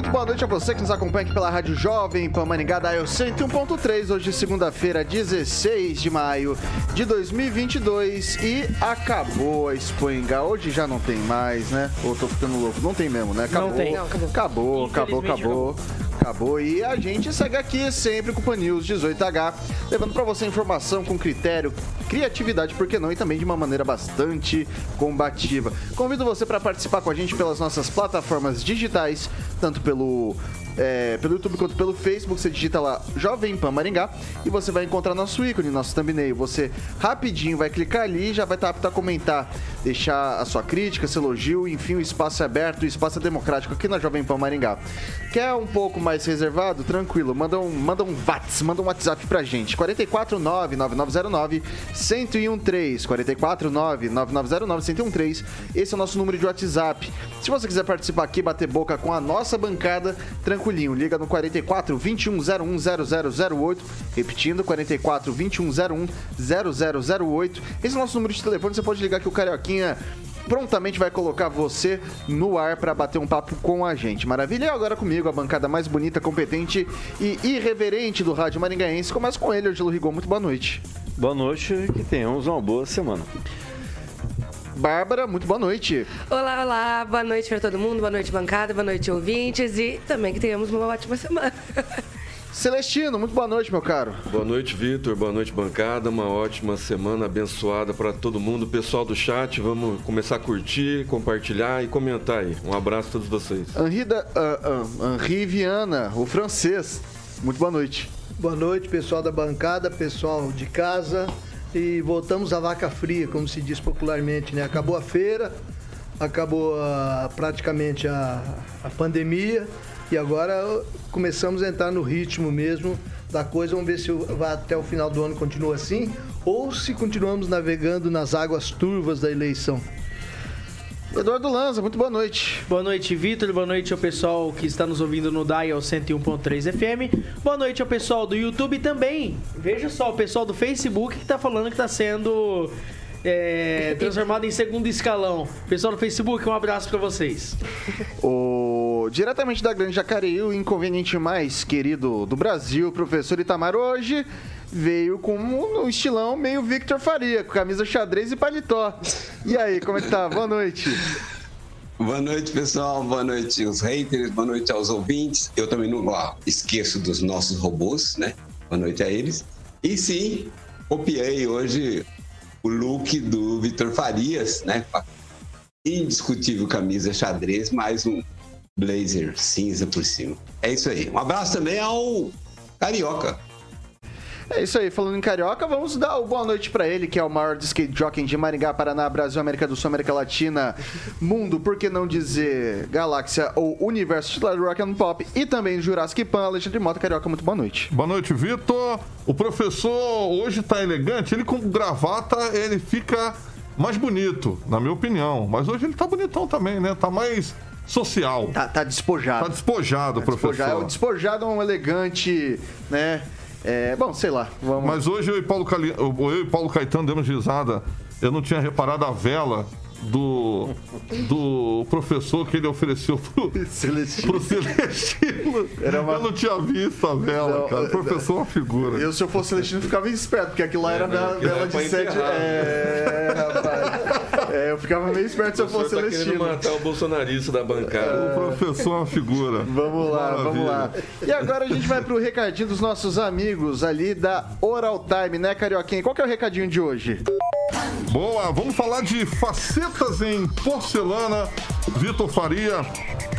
Muito boa noite a você que nos acompanha aqui pela Rádio Jovem Pan Maringá da Eu 101.3, hoje segunda-feira, 16 de maio de 2022 e acabou a Expo Hoje já não tem mais, né? Ou tô ficando louco? Não tem mesmo, né? Acabou. Não tem. Não, acabou. Acabou, acabou, acabou. Acabou. E a gente segue aqui sempre com o Pan News 18H, levando para você informação com critério, criatividade, por que não, e também de uma maneira bastante combativa. Convido você para participar com a gente pelas nossas plataformas digitais, tanto pelo é, pelo YouTube quanto pelo Facebook. Você digita lá Jovem Pan Maringá e você vai encontrar nosso ícone, nosso thumbnail. Você rapidinho vai clicar ali e já vai estar apto a comentar, deixar a sua crítica, seu elogio, enfim, o espaço é aberto, o espaço é democrático aqui na Jovem Pan Maringá. Quer um pouco mais reservado? Tranquilo, manda um, manda um WhatsApp, manda um WhatsApp pra gente. 449-9909-1013. 449-9909-1013. Esse é o nosso número de WhatsApp. Se você quiser participar aqui, bater boca com a nossa bancada, tranquilinho. Liga no 44 2101 0008. Repetindo, 44 2101 0008. Esse é o nosso número de telefone. Você pode ligar que o Carioquinha prontamente vai colocar você no ar para bater um papo com a gente. Maravilha? E agora comigo, a bancada mais bonita, competente e irreverente do Rádio Maringaense. Começa com ele, Angelo Rigon. Muito boa noite. Boa noite e que tenhamos uma boa semana. Bárbara, muito boa noite. Olá, olá, boa noite para todo mundo, boa noite, bancada, boa noite, ouvintes e também que tenhamos uma ótima semana. Celestino, muito boa noite, meu caro. Boa noite, Vitor. Boa noite, bancada. Uma ótima semana abençoada para todo mundo. Pessoal do chat, vamos começar a curtir, compartilhar e comentar aí. Um abraço a todos vocês. Henri, da, uh, uh, Henri Viana, o francês. Muito boa noite. Boa noite, pessoal da bancada, pessoal de casa e voltamos à vaca fria, como se diz popularmente, né? Acabou a feira, acabou a, praticamente a, a pandemia e agora começamos a entrar no ritmo mesmo da coisa. Vamos ver se vai até o final do ano continua assim ou se continuamos navegando nas águas turvas da eleição. Eduardo Lanza, muito boa noite. Boa noite, Vitor. Boa noite ao pessoal que está nos ouvindo no Dial 101.3 FM. Boa noite ao pessoal do YouTube também. Veja só, o pessoal do Facebook que está falando que está sendo é, transformado em segundo escalão. Pessoal do Facebook, um abraço para vocês. O, diretamente da Grande Jacareí, o inconveniente mais querido do Brasil, professor Itamar, hoje veio com um estilão meio Victor Faria, com camisa xadrez e paletó. E aí, como é que tá? Boa noite. Boa noite, pessoal. Boa noite aos haters, boa noite aos ouvintes. Eu também não ó, esqueço dos nossos robôs, né? Boa noite a eles. E sim, copiei hoje o look do Vitor Farias, né? Indiscutível camisa xadrez, mais um blazer cinza por cima. É isso aí. Um abraço também ao Carioca. É isso aí, falando em carioca, vamos dar o boa noite para ele, que é o maior skate jockey de Maringá, Paraná, Brasil, América do Sul, América Latina, mundo, por que não dizer galáxia ou universo titular do Rock and Pop e também Jurassic Pan, Alexandre Mota, carioca, muito boa noite. Boa noite, Vitor. O professor hoje tá elegante, ele com gravata, ele fica mais bonito, na minha opinião, mas hoje ele tá bonitão também, né? Tá mais social. Tá, tá despojado. Tá despojado, tá professor. Despojado. É despojado é um elegante, né? É, bom, sei lá. Vamos... Mas hoje eu e Paulo, Cali... eu e Paulo Caetano demos risada. Eu não tinha reparado a vela do, do professor que ele ofereceu pro Celestino. Pro Celestino. Era uma... Eu não tinha visto a vela, não, cara. O professor é uma figura. Eu, se eu fosse Celestino, ficava esperto, porque aquilo lá era é, da vela de sete. É, rapaz. É, eu ficava meio esperto se eu fosse tá querendo Celestino. matar o bolsonarista da bancada. O professor é uma figura. Vamos lá, vamos lá. E agora a gente vai pro recadinho dos nossos amigos ali da Oral Time, né, Carioquinha? Qual que é o recadinho de hoje? Boa, vamos falar de em porcelana. Vitor Faria.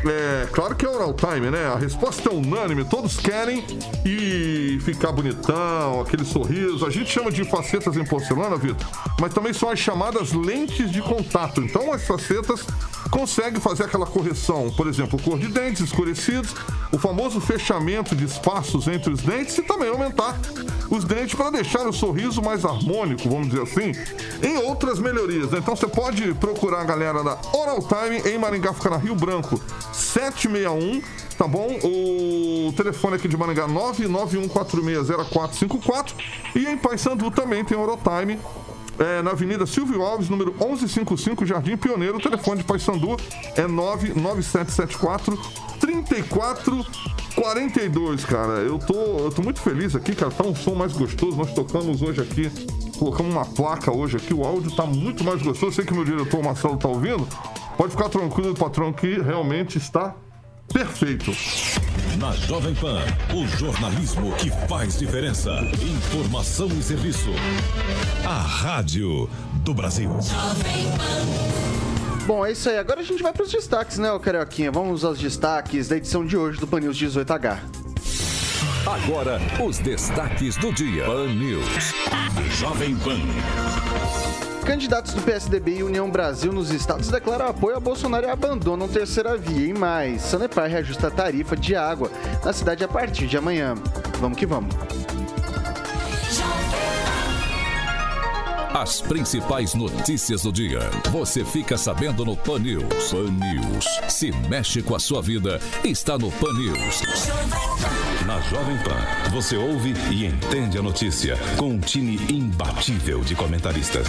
É, claro que é oral time, né? A resposta é unânime, todos querem e ficar bonitão, aquele sorriso. A gente chama de facetas em porcelana, Vitor, mas também são as chamadas lentes de contato. Então as facetas conseguem fazer aquela correção, por exemplo, cor de dentes escurecidos, o famoso fechamento de espaços entre os dentes e também aumentar os dentes para deixar o sorriso mais harmônico, vamos dizer assim, em outras melhorias. Né? Então você pode procurar a galera da Oral Time em Maringá, fica na Rio Branco, 761, tá bom? O telefone aqui de Maringá 991460454 e em Paysandu também tem Time. É, na Avenida Silvio Alves, número 1155, Jardim Pioneiro. O telefone de Paysandu é 99774 3442, cara. Eu tô, eu tô muito feliz aqui, cara. Tá um som mais gostoso. Nós tocamos hoje aqui, colocamos uma placa hoje aqui. O áudio tá muito mais gostoso. Sei que meu diretor Marcelo tá ouvindo. Pode ficar tranquilo, patrão, que realmente está perfeito. Na Jovem Pan, o jornalismo que faz diferença. Informação e serviço. A Rádio do Brasil. Bom, é isso aí. Agora a gente vai para os destaques, né, ô Carioquinha? Vamos aos destaques da edição de hoje do Pan News 18H. Agora, os destaques do dia. Pan News. Jovem Pan. Candidatos do PSDB e União Brasil nos estados declaram apoio a Bolsonaro e abandonam terceira via. E mais, Sanepar reajusta a tarifa de água na cidade a partir de amanhã. Vamos que vamos. As principais notícias do dia. Você fica sabendo no Pan News. Pan News. Se mexe com a sua vida, está no Pan News. Na Jovem Pan, você ouve e entende a notícia com um time imbatível de comentaristas.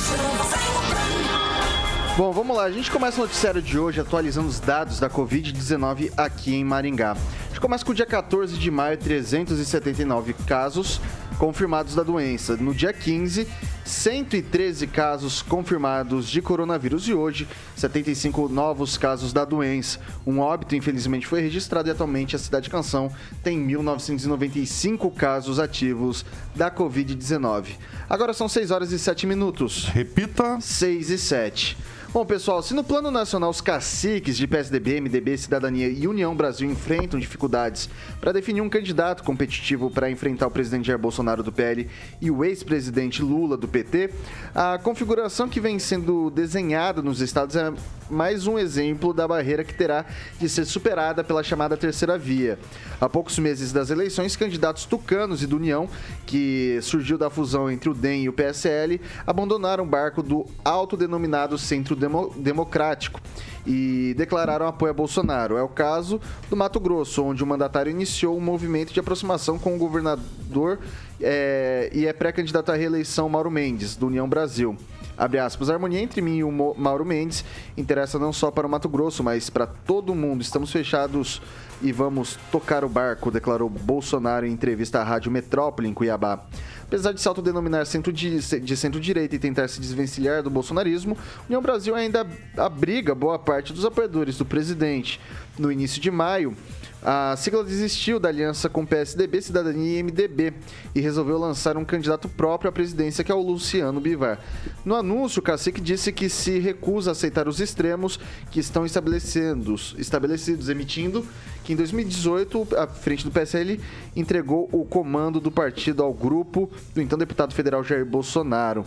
Bom, vamos lá. A gente começa o noticiário de hoje atualizando os dados da Covid-19 aqui em Maringá. A gente começa com o dia 14 de maio, 379 casos confirmados da doença. No dia 15, 113 casos confirmados de coronavírus e hoje 75 novos casos da doença. Um óbito, infelizmente, foi registrado e atualmente a cidade de Canção tem 1.995 casos ativos da Covid-19. Agora são 6 horas e 7 minutos. Repita. 6 e 7. Bom, pessoal, se no plano nacional os caciques de PSDB, MDB, Cidadania e União Brasil enfrentam dificuldades para definir um candidato competitivo para enfrentar o presidente Jair Bolsonaro do PL e o ex-presidente Lula do PT, a configuração que vem sendo desenhada nos estados é mais um exemplo da barreira que terá de ser superada pela chamada terceira via. Há poucos meses das eleições, candidatos tucanos e do União, que surgiu da fusão entre o DEM e o PSL, abandonaram o barco do autodenominado Centro Demo Democrático e declararam apoio a Bolsonaro. É o caso do Mato Grosso, onde o mandatário iniciou um movimento de aproximação com o governador é, e é pré-candidato à reeleição Mauro Mendes, do União Brasil. Abre aspas, a harmonia entre mim e o Mauro Mendes interessa não só para o Mato Grosso, mas para todo mundo. Estamos fechados e vamos tocar o barco, declarou Bolsonaro em entrevista à Rádio Metrópole, em Cuiabá. Apesar de se autodenominar centro de, de centro-direita e tentar se desvencilhar do bolsonarismo, União Brasil ainda abriga boa parte dos apoiadores do presidente. No início de maio, a sigla desistiu da aliança com PSDB, Cidadania e MDB e resolveu lançar um candidato próprio à presidência, que é o Luciano Bivar. No anúncio, o cacique disse que se recusa a aceitar os extremos que estão estabelecidos, estabelecidos emitindo que em 2018, a frente do PSL entregou o comando do partido ao grupo do então deputado federal Jair Bolsonaro.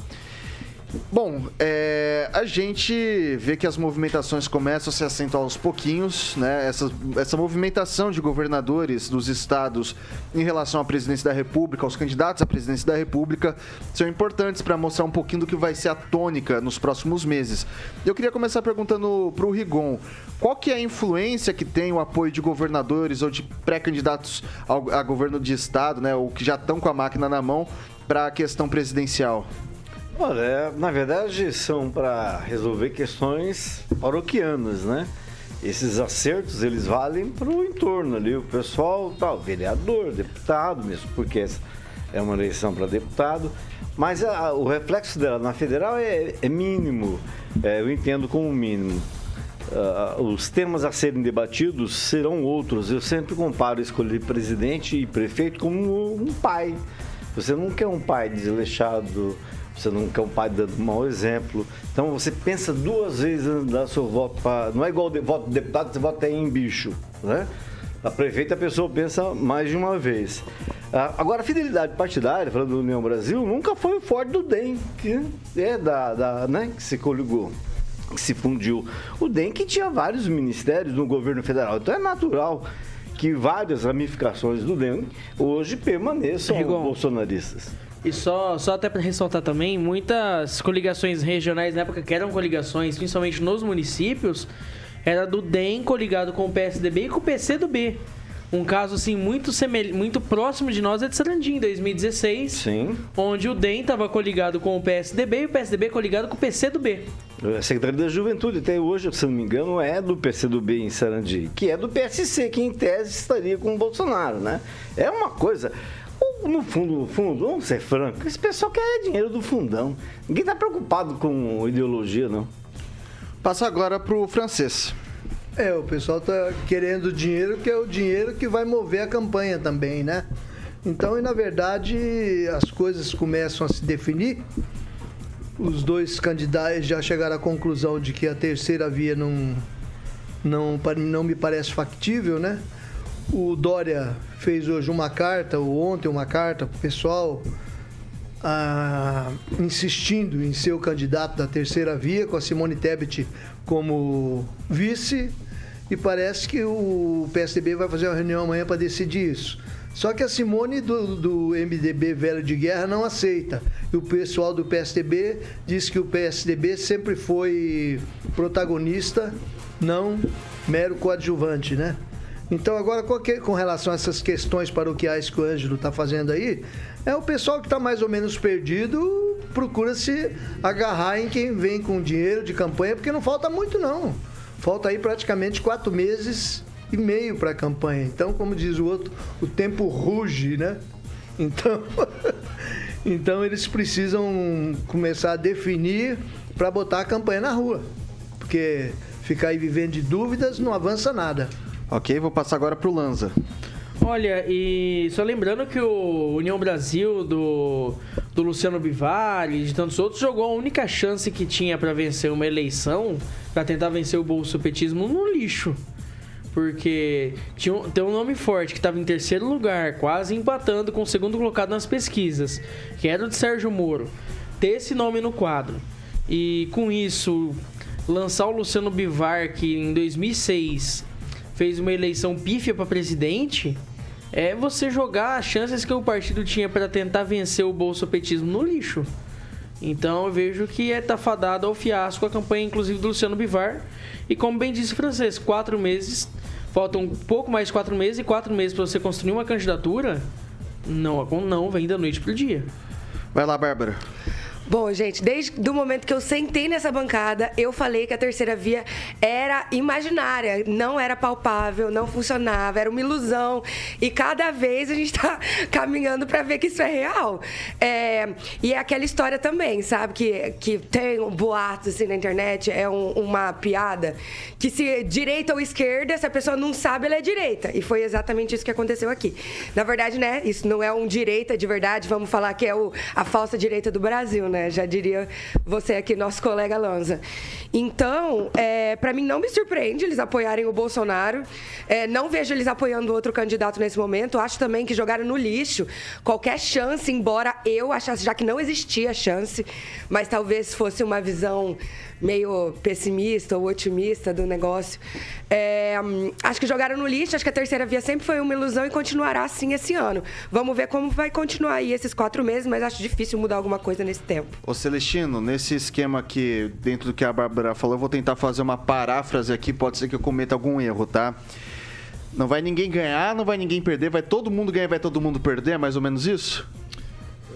Bom, é, a gente vê que as movimentações começam a se acentuar aos pouquinhos, né? Essa, essa movimentação de governadores dos estados em relação à presidência da República, aos candidatos à presidência da República, são importantes para mostrar um pouquinho do que vai ser a tônica nos próximos meses. Eu queria começar perguntando para o Rigon, qual que é a influência que tem o apoio de governadores ou de pré-candidatos a governo de estado, né? Ou que já estão com a máquina na mão para a questão presidencial? Olha, é, na verdade são para resolver questões paroquianas, né? Esses acertos, eles valem para o entorno ali, o pessoal, tal, vereador, deputado mesmo, porque é uma eleição para deputado, mas a, o reflexo dela na federal é, é mínimo, é, eu entendo como mínimo. Uh, os temas a serem debatidos serão outros. Eu sempre comparo escolher presidente e prefeito como um pai. Você não quer um pai desleixado, você não quer um pai dando mau exemplo. Então você pensa duas vezes antes de dar seu voto para. Não é igual de voto de deputado, você vota em bicho, né? A prefeita a pessoa pensa mais de uma vez. Ah, agora, a fidelidade partidária, falando do União Brasil, nunca foi o forte do DEM, que é da, da né, que se coligou que se fundiu. O DEM que tinha vários ministérios no governo federal. Então é natural que várias ramificações do DEM hoje permaneçam Rigon. bolsonaristas. E só, só até para ressaltar também, muitas coligações regionais na época que eram coligações, principalmente nos municípios, era do DEM coligado com o PSDB e com o PCdoB. Um caso assim muito semel... muito próximo de nós é de Sarandinho, em 2016. Sim. Onde o DEM estava coligado com o PSDB e o PSDB coligado com o PCdoB. A Secretaria da Juventude, até hoje, se não me engano, é do PCdoB em Sarandi, que é do PSC, que em tese estaria com o Bolsonaro, né? É uma coisa. No fundo, no fundo, vamos ser franco, esse pessoal quer dinheiro do fundão. Ninguém está preocupado com ideologia, não. Passa agora para o francês. É, o pessoal tá querendo dinheiro, que é o dinheiro que vai mover a campanha também, né? Então, e na verdade, as coisas começam a se definir. Os dois candidatos já chegaram à conclusão de que a terceira via não, não, não me parece factível, né? O Dória fez hoje uma carta, ou ontem uma carta para o pessoal, ah, insistindo em ser o candidato da terceira via, com a Simone Tebet como vice, e parece que o PSDB vai fazer uma reunião amanhã para decidir isso. Só que a Simone do, do MDB Velho de Guerra não aceita. E o pessoal do PSDB diz que o PSDB sempre foi protagonista, não mero coadjuvante, né? Então, agora, com relação a essas questões paroquiais que o Ângelo está fazendo aí, é o pessoal que está mais ou menos perdido, procura se agarrar em quem vem com dinheiro de campanha, porque não falta muito, não. Falta aí praticamente quatro meses e meio para a campanha. Então, como diz o outro, o tempo ruge, né? Então, então eles precisam começar a definir para botar a campanha na rua. Porque ficar aí vivendo de dúvidas não avança nada. Ok, vou passar agora para o Lanza. Olha, e só lembrando que o União Brasil do, do Luciano Bivar e de tantos outros jogou a única chance que tinha para vencer uma eleição, para tentar vencer o bolsopetismo no lixo. Porque tinha tem um nome forte que estava em terceiro lugar, quase empatando com o segundo colocado nas pesquisas, que era o de Sérgio Moro. Ter esse nome no quadro e com isso lançar o Luciano Bivar, que em 2006 fez uma eleição pífia para presidente, é você jogar as chances que o partido tinha para tentar vencer o bolsopetismo no lixo. Então eu vejo que é tá fadado ao fiasco a campanha, inclusive do Luciano Bivar. E como bem disse o francês, quatro meses, faltam um pouco mais de quatro meses, e quatro meses para você construir uma candidatura, não, não vem da noite pro dia. Vai lá, Bárbara. Bom, gente, desde o momento que eu sentei nessa bancada, eu falei que a terceira via era imaginária, não era palpável, não funcionava, era uma ilusão. E cada vez a gente está caminhando para ver que isso é real. É, e é aquela história também, sabe? Que, que tem um boato assim na internet, é um, uma piada, que se direita ou esquerda, se a pessoa não sabe, ela é direita. E foi exatamente isso que aconteceu aqui. Na verdade, né, isso não é um direita de verdade, vamos falar que é o, a falsa direita do Brasil, né? Né? Já diria você aqui, nosso colega Lanza. Então, é, para mim não me surpreende eles apoiarem o Bolsonaro. É, não vejo eles apoiando outro candidato nesse momento. Acho também que jogaram no lixo qualquer chance, embora eu achasse já que não existia chance, mas talvez fosse uma visão meio pessimista ou otimista do negócio. É, acho que jogaram no lixo, acho que a terceira via sempre foi uma ilusão e continuará assim esse ano. Vamos ver como vai continuar aí esses quatro meses, mas acho difícil mudar alguma coisa nesse tempo. Ô Celestino, nesse esquema aqui, dentro do que a Bárbara falou, eu vou tentar fazer uma paráfrase aqui, pode ser que eu cometa algum erro, tá? Não vai ninguém ganhar, não vai ninguém perder, vai todo mundo ganhar, vai todo mundo perder, é mais ou menos isso?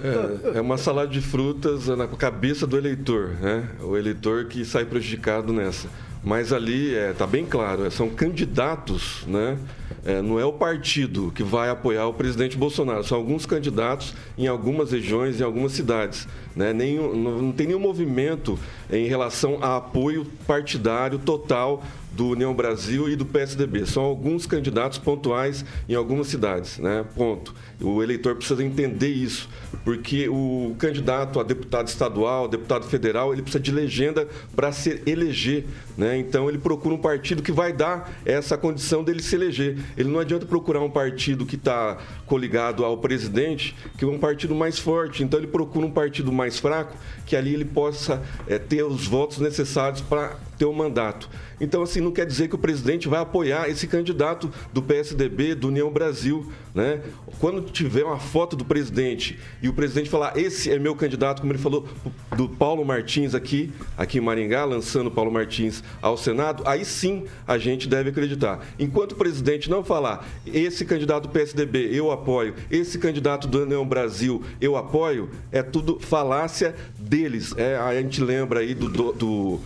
É, é uma salada de frutas na cabeça do eleitor, né? O eleitor que sai prejudicado nessa. mas ali está é, tá bem claro, é, são candidatos, né? É, não é o partido que vai apoiar o presidente Bolsonaro, são alguns candidatos em algumas regiões, em algumas cidades. Né? Nenhum, não, não tem nenhum movimento em relação a apoio partidário total do União Brasil e do PSDB. São alguns candidatos pontuais em algumas cidades, né? Ponto. O eleitor precisa entender isso, porque o candidato a deputado estadual, deputado federal, ele precisa de legenda para se eleger, né? Então ele procura um partido que vai dar essa condição dele se eleger. Ele não adianta procurar um partido que está coligado ao presidente, que é um partido mais forte. Então ele procura um partido mais fraco, que ali ele possa é, ter os votos necessários para ter o um mandato. Então, assim, não quer dizer que o presidente vai apoiar esse candidato do PSDB, do União Brasil, né? Quando tiver uma foto do presidente e o presidente falar, esse é meu candidato, como ele falou do Paulo Martins aqui, aqui em Maringá, lançando Paulo Martins ao Senado, aí sim a gente deve acreditar. Enquanto o presidente não falar, esse candidato do PSDB eu apoio, esse candidato do União Brasil eu apoio, é tudo falácia deles. É, a gente lembra aí do, do, do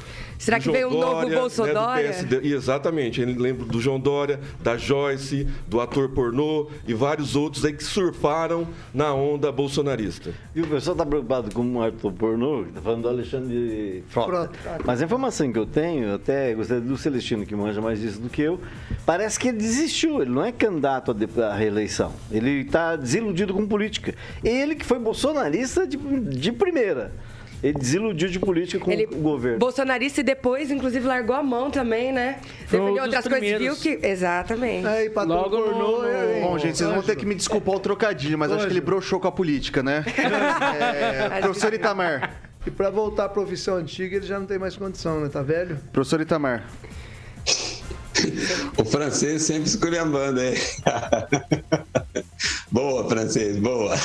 Será que veio um novo Bolsonaro? Né, exatamente. Ele lembra do João Dória, da Joyce, do ator pornô e vários outros aí que surfaram na onda bolsonarista. E o pessoal está preocupado com um ator pornô, está falando do Alexandre Frota. Mas a informação que eu tenho, até gostaria do Celestino, que manja mais disso do que eu, parece que ele desistiu, ele não é candidato à reeleição. Ele está desiludido com política. Ele que foi bolsonarista de, de primeira. Ele desiludiu de política com ele, o governo. Bolsonarista e depois, inclusive, largou a mão também, né? Defendeu outras coisas, viu que. Exatamente. É, e Logo pornô, no... é... Bom, gente, vocês vão ter que me desculpar o trocadilho, mas acho que ele broxou com a política, né? é, professor Itamar. E para voltar à profissão antiga, ele já não tem mais condição, né? Tá velho? Professor Itamar. o francês sempre esculhambando, hein? boa, francês, boa.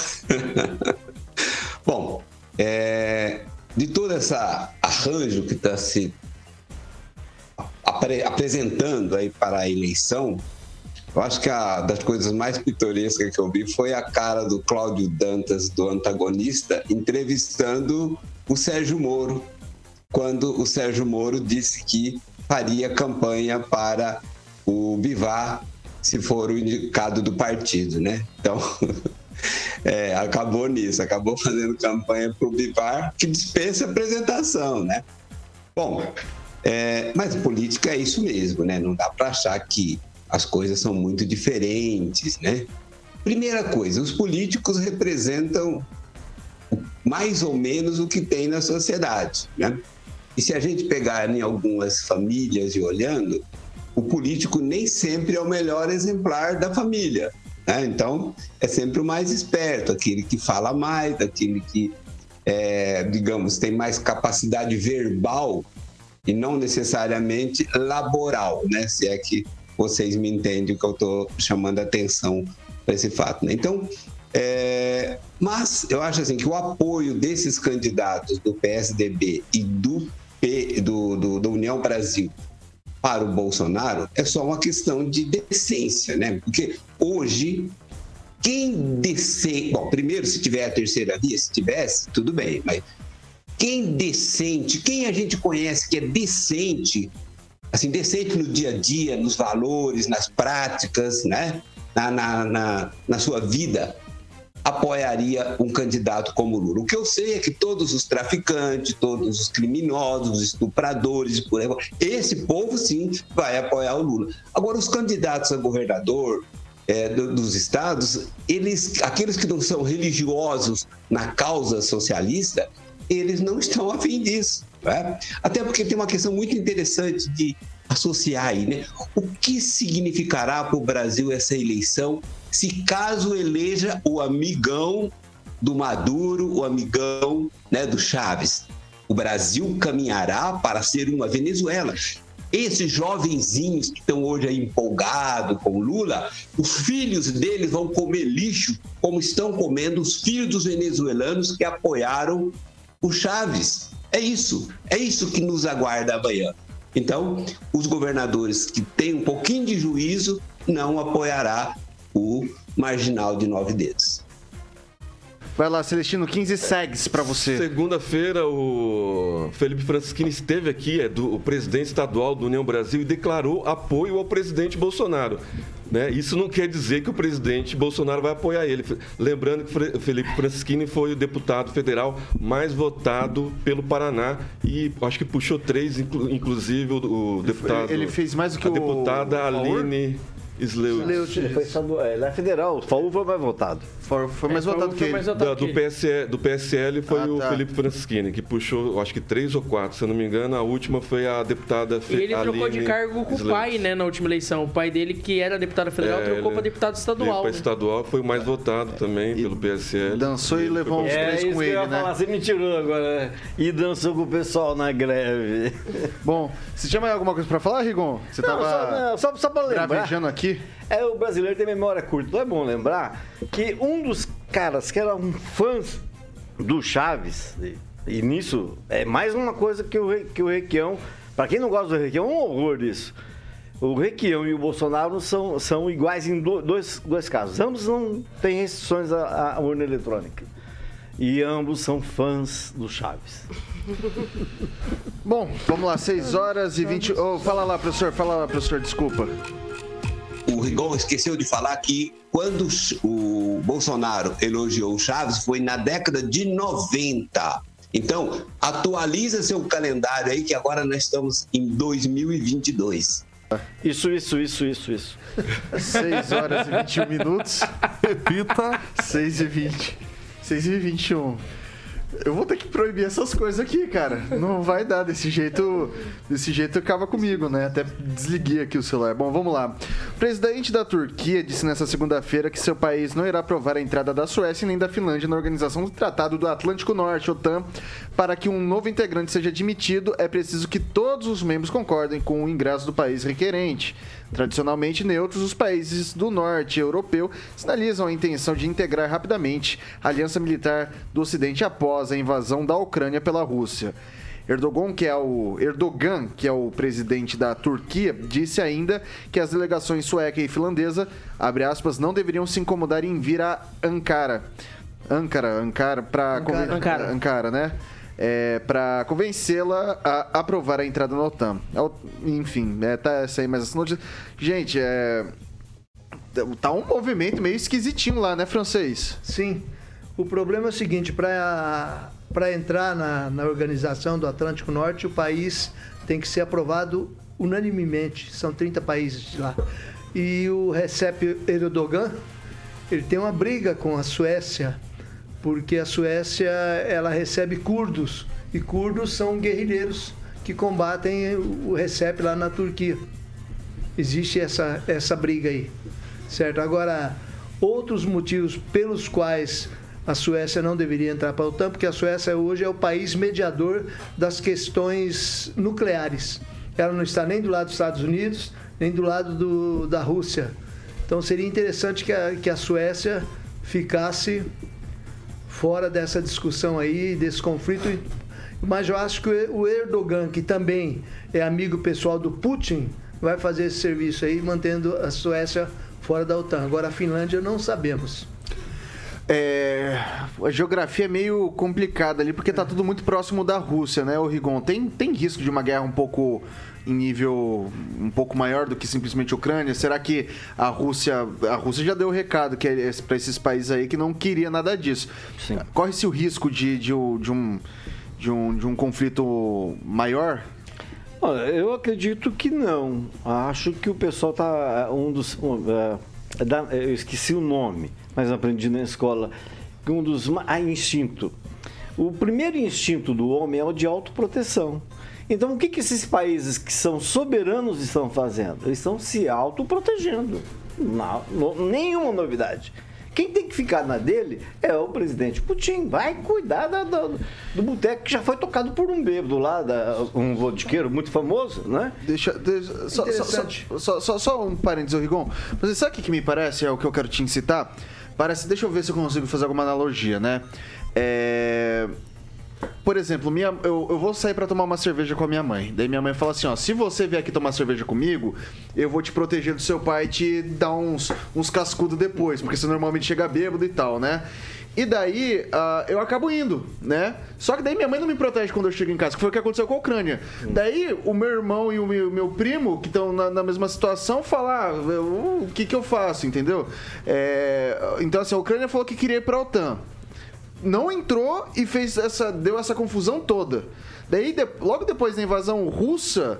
Bom, é, de todo esse arranjo que está se apre, apresentando aí para a eleição, eu acho que a das coisas mais pitorescas que eu vi foi a cara do Cláudio Dantas, do antagonista, entrevistando o Sérgio Moro, quando o Sérgio Moro disse que faria campanha para o Bivar se for o indicado do partido, né? Então, é, acabou nisso, acabou fazendo campanha para o Bivar, que dispensa apresentação, né? Bom, é, mas política é isso mesmo, né? Não dá para achar que as coisas são muito diferentes, né? Primeira coisa, os políticos representam mais ou menos o que tem na sociedade, né? E se a gente pegar em algumas famílias e olhando, o político nem sempre é o melhor exemplar da família. Né? Então, é sempre o mais esperto, aquele que fala mais, aquele que, é, digamos, tem mais capacidade verbal e não necessariamente laboral, né? Se é que vocês me entendem que eu estou chamando a atenção para esse fato. Né? Então, é, mas eu acho assim que o apoio desses candidatos do PSDB e do, P, do, do, do União Brasil para o Bolsonaro é só uma questão de decência, né? Porque hoje quem decente, bom, primeiro se tiver a terceira via, se tivesse, tudo bem, mas quem decente, quem a gente conhece que é decente, assim, decente no dia a dia, nos valores, nas práticas, né? Na, na, na, na sua vida, apoiaria um candidato como Lula. O que eu sei é que todos os traficantes, todos os criminosos, os estupradores, por aí, esse povo sim vai apoiar o Lula. Agora, os candidatos a governador é, dos estados, eles, aqueles que não são religiosos na causa socialista, eles não estão afim disso. Né? Até porque tem uma questão muito interessante de associar aí, né? O que significará para o Brasil essa eleição se caso eleja o amigão do Maduro, o amigão né, do Chaves? O Brasil caminhará para ser uma Venezuela. Esses jovenzinhos que estão hoje empolgados com Lula, os filhos deles vão comer lixo, como estão comendo os filhos dos venezuelanos que apoiaram o Chaves. É isso, é isso que nos aguarda amanhã. Então, os governadores que têm um pouquinho de juízo não apoiará o marginal de nove dedos. Vai lá, Celestino, 15 segs pra você. Segunda-feira, o Felipe Francisquini esteve aqui, é do, o presidente estadual do União Brasil, e declarou apoio ao presidente Bolsonaro. Né? Isso não quer dizer que o presidente Bolsonaro vai apoiar ele. Lembrando que o Felipe Francisquini foi o deputado federal mais votado pelo Paraná e acho que puxou três, inclusive o, deputado. Ele fez mais do que a o deputada Aline. Sleut. Ele foi estadual, ele é federal, o Faú foi mais votado. Foi, foi mais é, votado que ele. Da, do, PSL, do PSL foi ah, o tá. Felipe Francisquini, que puxou, acho que três ou quatro, se eu não me engano. A última foi a deputada Fe... E ele Aline trocou de cargo com Sleut. o pai, né, na última eleição. O pai dele, que era deputado federal, é, trocou para deputado estadual. Né? estadual foi o mais votado também e pelo PSL. Dançou e, levou uns é, três com ele, né? Falar, você me tirou agora. Né? E dançou com o pessoal na greve. Bom, você tinha mais alguma coisa para falar, Rigon? Você não, tava só, não, só, só para lembrar. aqui? É, o brasileiro tem memória curta. Então é bom lembrar que um dos caras que era um fã do Chaves, e, e nisso é mais uma coisa que o, que o Requião, para quem não gosta do Requião, é um horror disso. O Requião e o Bolsonaro são, são iguais em dois, dois casos. Ambos não têm restrições à, à urna eletrônica. E ambos são fãs do Chaves. Bom, vamos lá, 6 horas e 20. Oh, fala lá, professor, fala lá, professor, desculpa o Rigon esqueceu de falar que quando o Bolsonaro elogiou o Chaves foi na década de 90. Então, atualiza seu calendário aí que agora nós estamos em 2022. Isso, isso, isso, isso, isso. 6 horas e 21 minutos. Repita. 6 e 20. 6 e 21. Eu vou ter que proibir essas coisas aqui, cara. Não vai dar desse jeito. Desse jeito acaba comigo, né? Até desliguei aqui o celular. Bom, vamos lá. O presidente da Turquia disse nessa segunda-feira que seu país não irá aprovar a entrada da Suécia nem da Finlândia na Organização do Tratado do Atlântico Norte, OTAN. Para que um novo integrante seja admitido, é preciso que todos os membros concordem com o ingresso do país requerente. Tradicionalmente neutros, os países do norte europeu sinalizam a intenção de integrar rapidamente a aliança militar do Ocidente após a invasão da Ucrânia pela Rússia. Erdogan, que é o Erdogan, que é o presidente da Turquia, disse ainda que as delegações sueca e finlandesa, abre aspas, não deveriam se incomodar em vir a Ankara. Ankara, Ankara, para Ankara. Ankara. Ankara, né? É, para convencê-la a aprovar a entrada na OTAN. É enfim, é, tá essa aí, mas essa notícia. Gente, é. Tá um movimento meio esquisitinho lá, né, francês? Sim. O problema é o seguinte: para entrar na, na organização do Atlântico Norte, o país tem que ser aprovado unanimemente. São 30 países lá. E o Recep Erdogan, ele tem uma briga com a Suécia porque a Suécia ela recebe curdos e curdos são guerrilheiros que combatem o Recep lá na Turquia. Existe essa, essa briga aí, certo? Agora, outros motivos pelos quais a Suécia não deveria entrar para a OTAN, porque a Suécia hoje é o país mediador das questões nucleares. Ela não está nem do lado dos Estados Unidos, nem do lado do, da Rússia. Então seria interessante que a, que a Suécia ficasse fora dessa discussão aí, desse conflito. Mas eu acho que o Erdogan, que também é amigo pessoal do Putin, vai fazer esse serviço aí, mantendo a Suécia fora da OTAN. Agora a Finlândia não sabemos. É, a geografia é meio complicada ali, porque tá tudo muito próximo da Rússia, né, o Rigon? Tem, tem risco de uma guerra um pouco em nível um pouco maior do que simplesmente Ucrânia? Será que a Rússia a Rússia já deu o recado que é para esses países aí que não queria nada disso? Corre-se o risco de, de, de, um, de, um, de um conflito maior? Olha, eu acredito que não. Acho que o pessoal tá um dos um, uh, eu esqueci o nome, mas aprendi na escola que um dos ah, instinto. O primeiro instinto do homem é o de autoproteção. Então, o que, que esses países que são soberanos estão fazendo? Eles estão se autoprotegendo. Não, não, nenhuma novidade. Quem tem que ficar na dele é o presidente Putin. Vai cuidar da, da, do boteco que já foi tocado por um bêbado lá, da, um vodqueiro muito famoso, né? Deixa. deixa só, só, só, só, um parênteses, Rigon. Mas sabe o que, que me parece? É o que eu quero te incitar? Parece. Deixa eu ver se eu consigo fazer alguma analogia, né? É, por exemplo, minha, eu, eu vou sair para tomar uma cerveja com a minha mãe. Daí minha mãe fala assim: ó, se você vier aqui tomar cerveja comigo, eu vou te proteger do seu pai e te dar uns, uns cascudos depois, porque você normalmente chega bêbado e tal, né? E daí uh, eu acabo indo, né? Só que daí minha mãe não me protege quando eu chego em casa, que foi o que aconteceu com a Ucrânia. Hum. Daí o meu irmão e o meu, meu primo, que estão na, na, mesma situação, falar ah, o que, que eu faço, entendeu? É, então, assim, a Ucrânia falou que queria ir pra OTAN. Não entrou e fez essa, deu essa confusão toda. Daí, de, logo depois da invasão russa,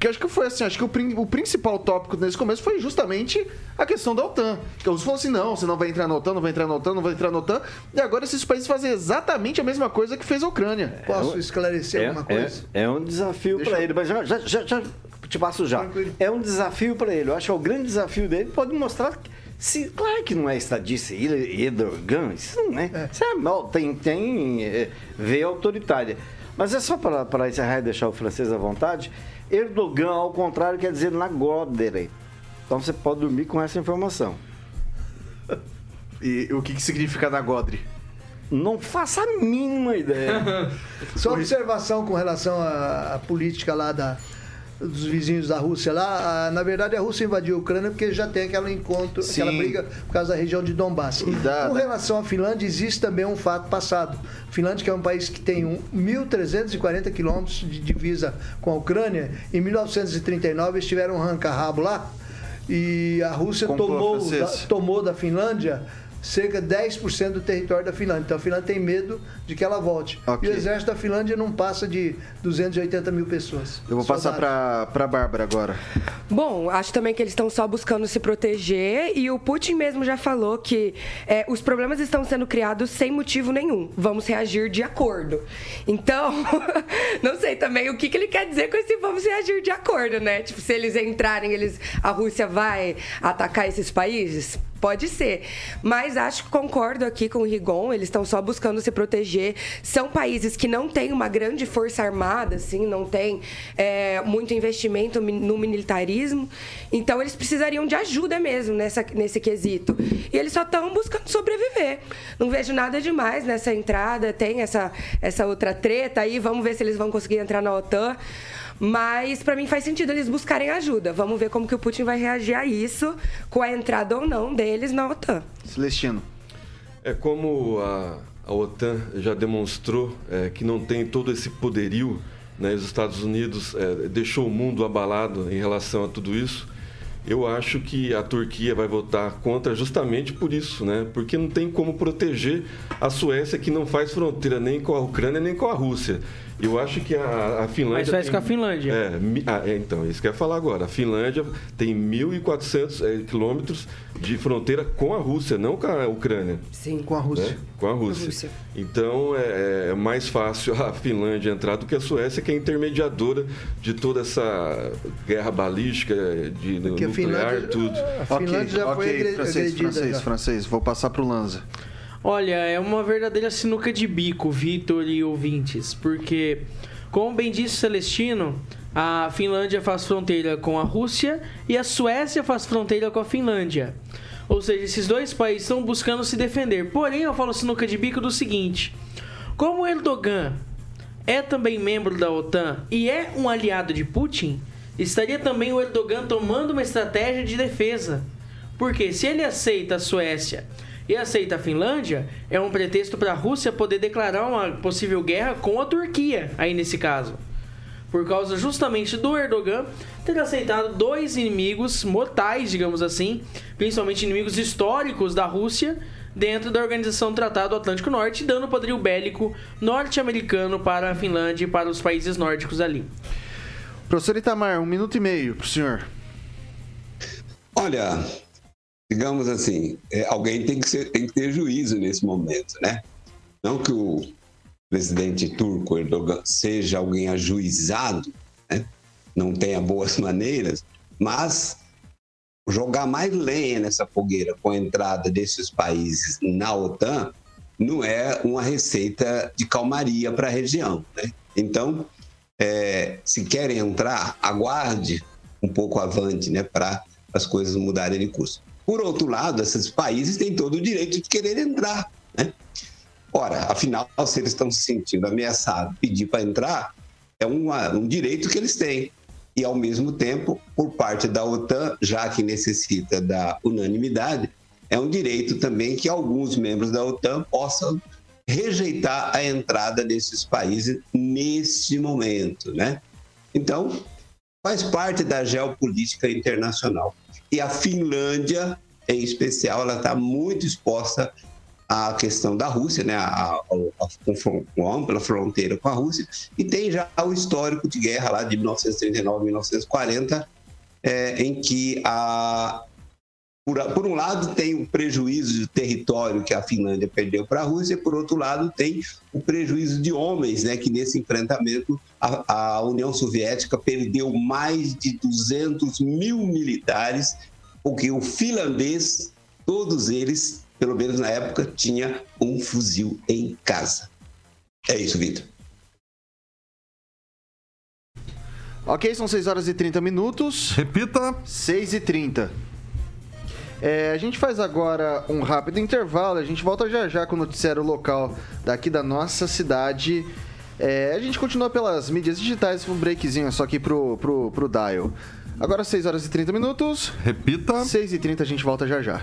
que acho que foi assim, acho que o, o, principal tópico nesse começo foi justamente a questão da OTAN. Que os falou assim: não, você não vai entrar na OTAN, não vai entrar na OTAN, não vai entrar na OTAN. E agora esses países fazem exatamente a mesma coisa que fez a Ucrânia. Posso é, esclarecer é, alguma coisa? É, é um desafio para ele, mas já, já, já, já, te passo já. Tranquilo. É um desafio para ele. Eu acho que é o grande desafio dele pode mostrar. Se, claro que não é estadista, Erdogan, isso não é. é. Isso é tem, tem é, veia autoritária. Mas é só para encerrar e deixar o francês à vontade. Erdogan, ao contrário, quer dizer Nagodere. Então você pode dormir com essa informação. E o que, que significa Nagodre? Não faça a mínima ideia. Só observação com relação à, à política lá da, dos vizinhos da Rússia lá. A, na verdade, a Rússia invadiu a Ucrânia porque já tem aquele encontro, Sim. aquela briga por causa da região de Donbass. Da, Com relação à Finlândia, existe também um fato passado. A Finlândia, que é um país que tem um, 1.340 quilômetros de divisa com a Ucrânia, em 1939 eles tiveram um ranca-rabo lá e a Rússia tomou da, tomou da Finlândia cerca de 10% do território da Finlândia. Então a Finlândia tem medo de que ela volte. Okay. E o exército da Finlândia não passa de 280 mil pessoas. Eu vou passar para a Bárbara agora. Bom, acho também que eles estão só buscando se proteger e o Putin mesmo já falou que é, os problemas estão sendo criados sem motivo nenhum. Vamos reagir de acordo. Então, não sei também o que, que ele quer dizer com esse vamos reagir de acordo, né? Tipo, se eles entrarem, eles, a Rússia vai atacar esses países? Pode ser. Mas acho que concordo aqui com o Rigon, eles estão só buscando se proteger. São países que não têm uma grande força armada, assim, não tem é, muito investimento no militarismo. Então eles precisariam de ajuda mesmo nessa, nesse quesito. E eles só estão buscando sobreviver. Não vejo nada demais nessa entrada. Tem essa, essa outra treta aí, vamos ver se eles vão conseguir entrar na OTAN. Mas para mim faz sentido eles buscarem ajuda. Vamos ver como que o Putin vai reagir a isso com a entrada ou não deles na OTAN. Celestino. É como a, a OTAN já demonstrou é, que não tem todo esse poderio, né? Os Estados Unidos é, deixou o mundo abalado em relação a tudo isso. Eu acho que a Turquia vai votar contra justamente por isso, né? Porque não tem como proteger a Suécia que não faz fronteira nem com a Ucrânia nem com a Rússia. Eu acho que a, a Finlândia. Mas faz tem, com a Finlândia. É, ah, é, então, isso que eu ia falar agora. A Finlândia tem 1.400 é, quilômetros de fronteira com a Rússia, não com a Ucrânia. Sim, com a Rússia. Né? Com a Rússia. Rússia. Então é, é, mais fácil a Finlândia entrar do que a Suécia, que é intermediadora de toda essa guerra balística, de Porque nuclear, Finlândia, tudo. A Finlândia okay, já foi okay, francês, francês, já. francês. Vou passar para o Lanza. Olha, é uma verdadeira sinuca de bico, Vitor e ouvintes, porque, como bem disse Celestino, a Finlândia faz fronteira com a Rússia e a Suécia faz fronteira com a Finlândia. Ou seja, esses dois países estão buscando se defender. Porém, eu falo sinuca de bico do seguinte: como Erdogan é também membro da OTAN e é um aliado de Putin, estaria também o Erdogan tomando uma estratégia de defesa. Porque se ele aceita a Suécia e aceita a Finlândia, é um pretexto para a Rússia poder declarar uma possível guerra com a Turquia, aí nesse caso. Por causa justamente do Erdogan ter aceitado dois inimigos mortais, digamos assim, principalmente inimigos históricos da Rússia, dentro da Organização do Tratado Atlântico Norte, dando poderio bélico norte-americano para a Finlândia e para os países nórdicos ali. Professor Itamar, um minuto e meio para o senhor. Olha, digamos assim, é, alguém tem que, ser, tem que ter juízo nesse momento, né? Não que o presidente turco Erdogan seja alguém ajuizado, né? não tenha boas maneiras, mas jogar mais lenha nessa fogueira com a entrada desses países na OTAN não é uma receita de calmaria para a região. Né? Então, é, se querem entrar, aguarde um pouco avante né, para as coisas mudarem de curso. Por outro lado, esses países têm todo o direito de querer entrar. Né? Ora, afinal, se eles estão se sentindo ameaçados, pedir para entrar é uma, um direito que eles têm. E, ao mesmo tempo, por parte da OTAN, já que necessita da unanimidade, é um direito também que alguns membros da OTAN possam rejeitar a entrada desses países neste momento, né? Então, faz parte da geopolítica internacional. E a Finlândia, em especial, ela está muito exposta à questão da Rússia, né? A, a, a, a ampla fronteira com a Rússia, e tem já o histórico de guerra lá de 1939 1940, é, em que a, por, por, um lado, tem o prejuízo de território que a Finlândia perdeu para a Rússia, por outro lado, tem o prejuízo de homens, né, que nesse enfrentamento a, a União Soviética perdeu mais de 200 mil militares, porque o finlandês, todos eles, pelo menos na época, tinha um fuzil em casa. É isso, Vitor. Ok, são 6 horas e 30 minutos. Repita. 6 e 30. É, a gente faz agora um rápido intervalo, a gente volta já já com o noticiário local daqui da nossa cidade. É, a gente continua pelas mídias digitais, um breakzinho só aqui pro, pro, pro Dial. Agora 6 horas e 30 minutos. Repita. 6 e 30 a gente volta já já.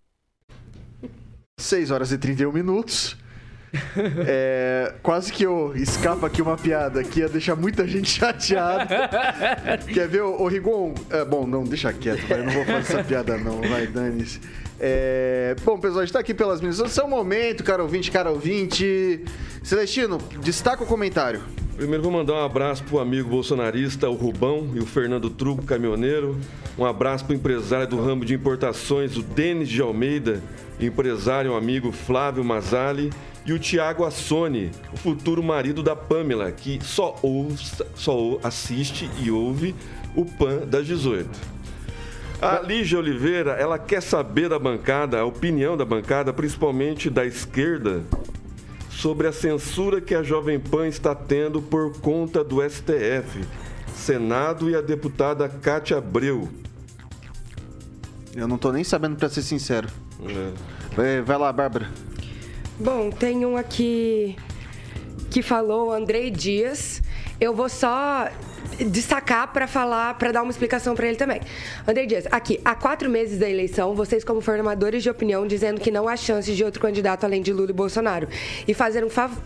6 horas e 31 minutos. É, quase que eu escapa aqui uma piada que ia deixar muita gente chateada. Quer ver, o Rigon? É, bom, não, deixa quieto, vai, eu não vou fazer essa piada não, vai, dane-se. É, bom, pessoal, a gente tá aqui pelas minhas... Seu momento, cara ouvinte, cara ouvinte. Celestino, destaca o comentário. Primeiro vou mandar um abraço pro amigo bolsonarista, o Rubão e o Fernando Truco, caminhoneiro. Um abraço pro empresário do ramo de importações, o Denis de Almeida, empresário, amigo Flávio Mazali e o Tiago Assone, o futuro marido da Pamela, que só, ouça, só assiste e ouve o PAN das 18. A Lígia Oliveira, ela quer saber da bancada, a opinião da bancada, principalmente da esquerda, sobre a censura que a Jovem Pan está tendo por conta do STF, Senado e a deputada Cátia Abreu. Eu não tô nem sabendo, para ser sincero. É. Vai lá, Bárbara. Bom, tem um aqui que falou, Andrei Dias. Eu vou só destacar para falar, para dar uma explicação para ele também. André Dias, aqui, há quatro meses da eleição, vocês como formadores de opinião dizendo que não há chance de outro candidato além de Lula e Bolsonaro e fazer um favor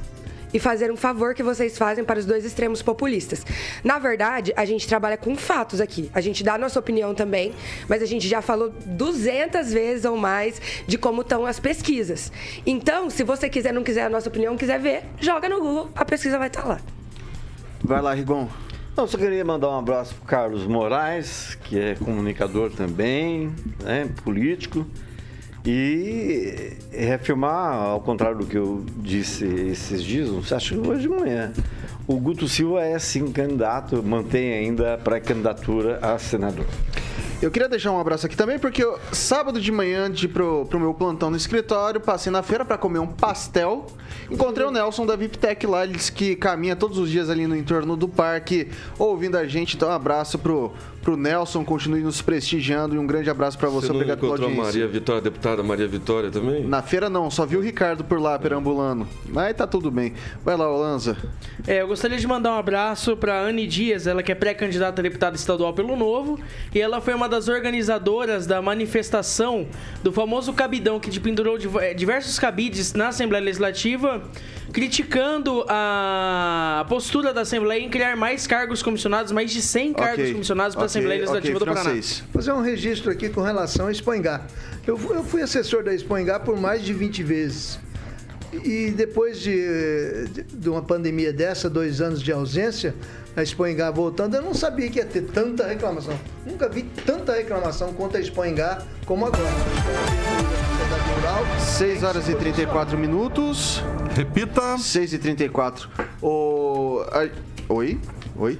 e fazer um favor que vocês fazem para os dois extremos populistas. Na verdade, a gente trabalha com fatos aqui. A gente dá a nossa opinião também, mas a gente já falou 200 vezes ou mais de como estão as pesquisas. Então, se você quiser, não quiser a nossa opinião, quiser ver, joga no Google, a pesquisa vai estar lá. Vai lá, Rigon. Não, só queria mandar um abraço para Carlos Moraes, que é comunicador também, né, político, e reafirmar, ao contrário do que eu disse esses dias, acho que hoje de manhã, o Guto Silva é sim candidato, mantém ainda pré-candidatura a senador. Eu queria deixar um abraço aqui também, porque eu, sábado de manhã, de pro, pro meu plantão no escritório, passei na feira para comer um pastel. Encontrei o Nelson da VIPTEC lá, ele disse que caminha todos os dias ali no entorno do parque, ouvindo a gente. Então, um abraço pro, pro Nelson, continue nos prestigiando e um grande abraço para você. Você não Obrigado pela encontrou a audiência. Maria Vitória, a deputada Maria Vitória também? Na feira não, só vi o Ricardo por lá perambulando. Mas tá tudo bem. Vai lá, Olanza. É, eu gostaria de mandar um abraço para Anne Dias, ela que é pré-candidata a deputada estadual pelo Novo, e ela foi uma das organizadoras da manifestação do famoso cabidão que pendurou eh, diversos cabides na Assembleia Legislativa, criticando a postura da Assembleia em criar mais cargos comissionados, mais de 100 cargos Ok, comissionados para a ok, Assembleia Legislativa ok, do Paraná. francês. Fazer um registro aqui com relação a Espoingá. Eu, eu fui assessor da Espoingá por mais de 20 vezes. E depois de, de- de uma pandemia dessa, dois anos de ausência, a Espoingá voltando, eu não sabia que ia ter tanta reclamação. Nunca vi tanta reclamação contra a Espoingá como agora. Sociedade Rural, 6 horas e 34 minutos. Repita. 6 e 34. O... a- Oi? Oi?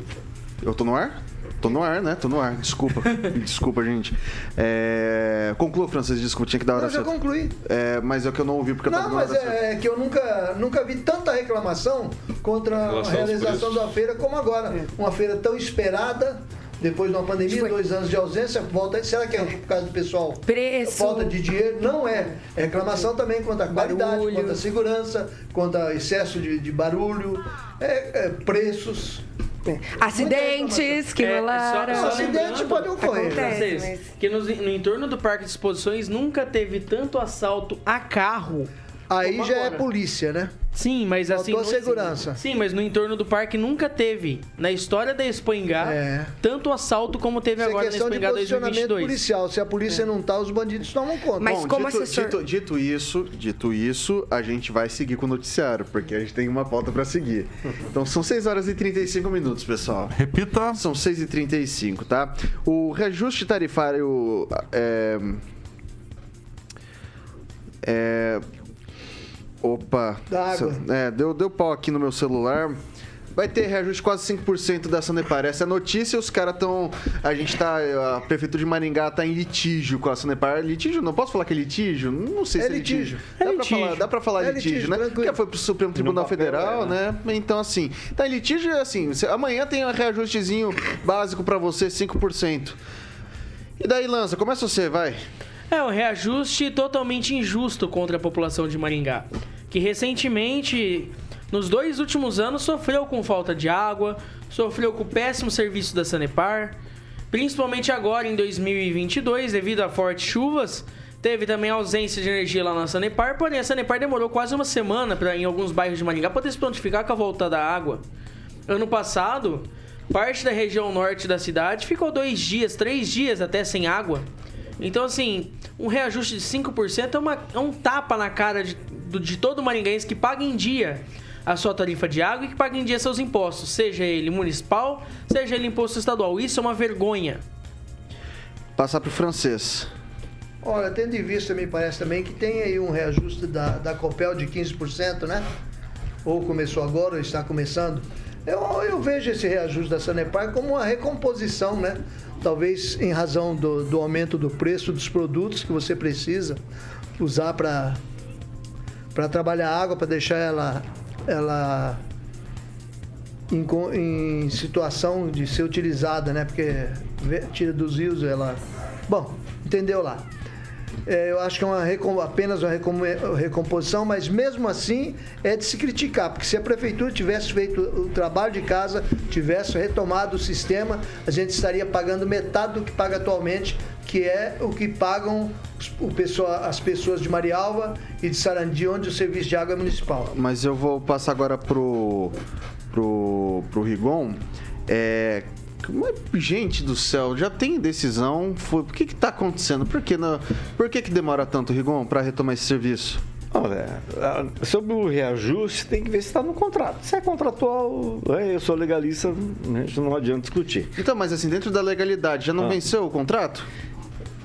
Eu tô no ar? Tô no ar, né? Tô no ar. Desculpa. Desculpa, gente. É... Conclua, Francis, desculpa, tinha que dar hora Eu já certa. concluí. É, mas é que eu não ouvi porque eu Não, tava na hora mas certa. é que eu nunca, nunca vi tanta reclamação contra a realização da feira como agora. Uma feira tão esperada, depois de uma pandemia, dois anos de ausência, volta. Será que é por causa do pessoal? Preço. Falta de dinheiro? Não é. É reclamação também quanto à qualidade, Barulho. quanto à segurança, quanto a excesso de, de barulho, é, é, preços. Acidentes que É, rolaram. só- Não, só acidente pode ocorrer. Acontece. Mas- que nos- no entorno do Parque de Exposições nunca teve tanto assalto a carro. Aí já é polícia, né? Sim, mas assim. Faltou no- segurança. Sim, mas no entorno do parque nunca teve. Na história da Expo Ingá, É. tanto assalto como teve Isso é agora na questão Expo de Ingá posicionamento 2022. policial. Se a polícia não tá, os bandidos tomam conta. Mas Bom, como dito, assessor- dito, dito isso, dito isso, a gente vai seguir com o noticiário, porque a gente tem uma pauta pra seguir. Então são 6 horas e 35 minutos, pessoal. Repita. São 6 e 35 tá? O reajuste tarifário é, é opa, Da água. é, deu deu pau aqui no meu celular. Vai ter reajuste quase 5% da Sanepar. Essa é a notícia, os caras estão. A gente tá. A Prefeitura de Maringá tá em litígio com a Sanepar. Litígio? Não posso falar que é litígio? Não sei É se é litígio. litígio. Dá, É pra litígio. falar, dá pra falar É litígio, litígio, né? tranquilo. Porque foi pro Supremo Tribunal papel, Federal, é, né? Então, assim, tá em litígio é assim. amanhã tem um reajustezinho básico pra você, 5%. E daí, Lança, começa você, vai. É um reajuste totalmente injusto contra a população de Maringá, que recentemente, nos dois últimos anos, sofreu com falta de água, sofreu com o péssimo serviço da Sanepar, principalmente agora em 2022, devido a fortes chuvas. Teve também ausência de energia lá na Sanepar, porém a Sanepar demorou quase uma semana pra, em alguns bairros de Maringá poder se prontificar com a volta da água. Ano passado, parte da região norte da cidade ficou dois dias, três dias até sem água. Então, assim, um reajuste de 5% é, uma, é um tapa na cara de, do- de todo maringaense que paga em dia a sua tarifa de água e que paga em dia seus impostos, seja ele municipal, seja ele imposto estadual. Isso é uma vergonha. Passar pro francês. Olha, tendo em vista, me parece também que tem aí um reajuste da, da Copel de 15%, né? Ou começou agora, ou está começando. Eu, eu vejo esse reajuste da Sanepar como uma recomposição, né? Talvez em razão do, do aumento do preço dos produtos que você precisa usar para para trabalhar a água, para deixar ela, ela em, em situação de ser utilizada, né? Porque tira dos rios, ela. Bom, entendeu lá. É, eu acho que é uma apenas uma recom- recomposição, mas mesmo assim é de se criticar, porque se a prefeitura tivesse feito o trabalho de casa, tivesse retomado o sistema, a gente estaria pagando metade do que paga atualmente, que é o que pagam o pessoa- as pessoas de Marialva e de Sarandi, onde o serviço de água é municipal. Mas eu vou passar agora pro. pro. pro Rigon. É. Gente do céu, já tem decisão. Foi, o que que tá acontecendo? Por que, não, por que, que demora tanto, Rigon, para retomar esse serviço? Olha, a- sobre o reajuste, tem que ver se está no contrato. Se é contratual, é, eu sou legalista, não adianta discutir. Então, mas assim, dentro da legalidade, já não Ah. venceu o contrato?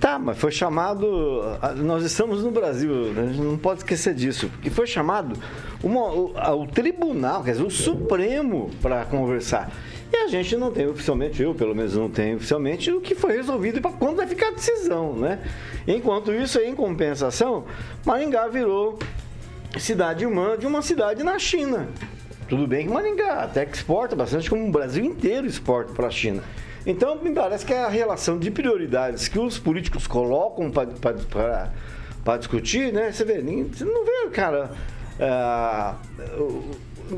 Tá, mas foi chamado. Nós estamos no Brasil, né? a gente não pode esquecer disso. Porque foi chamado uma- o, o tribunal, quer dizer, o Supremo, para conversar. E a gente não tem oficialmente, eu pelo menos não tenho oficialmente, o que foi resolvido e para quando vai ficar a decisão, né? Enquanto isso, em compensação, Maringá virou cidade irmã de uma cidade na China. Tudo bem que Maringá até que exporta bastante, como o Brasil inteiro exporta para a China. Então, me parece que é a relação de prioridades que os políticos colocam para discutir, né? Você vê, ninguém- você não vê, cara, ah, o-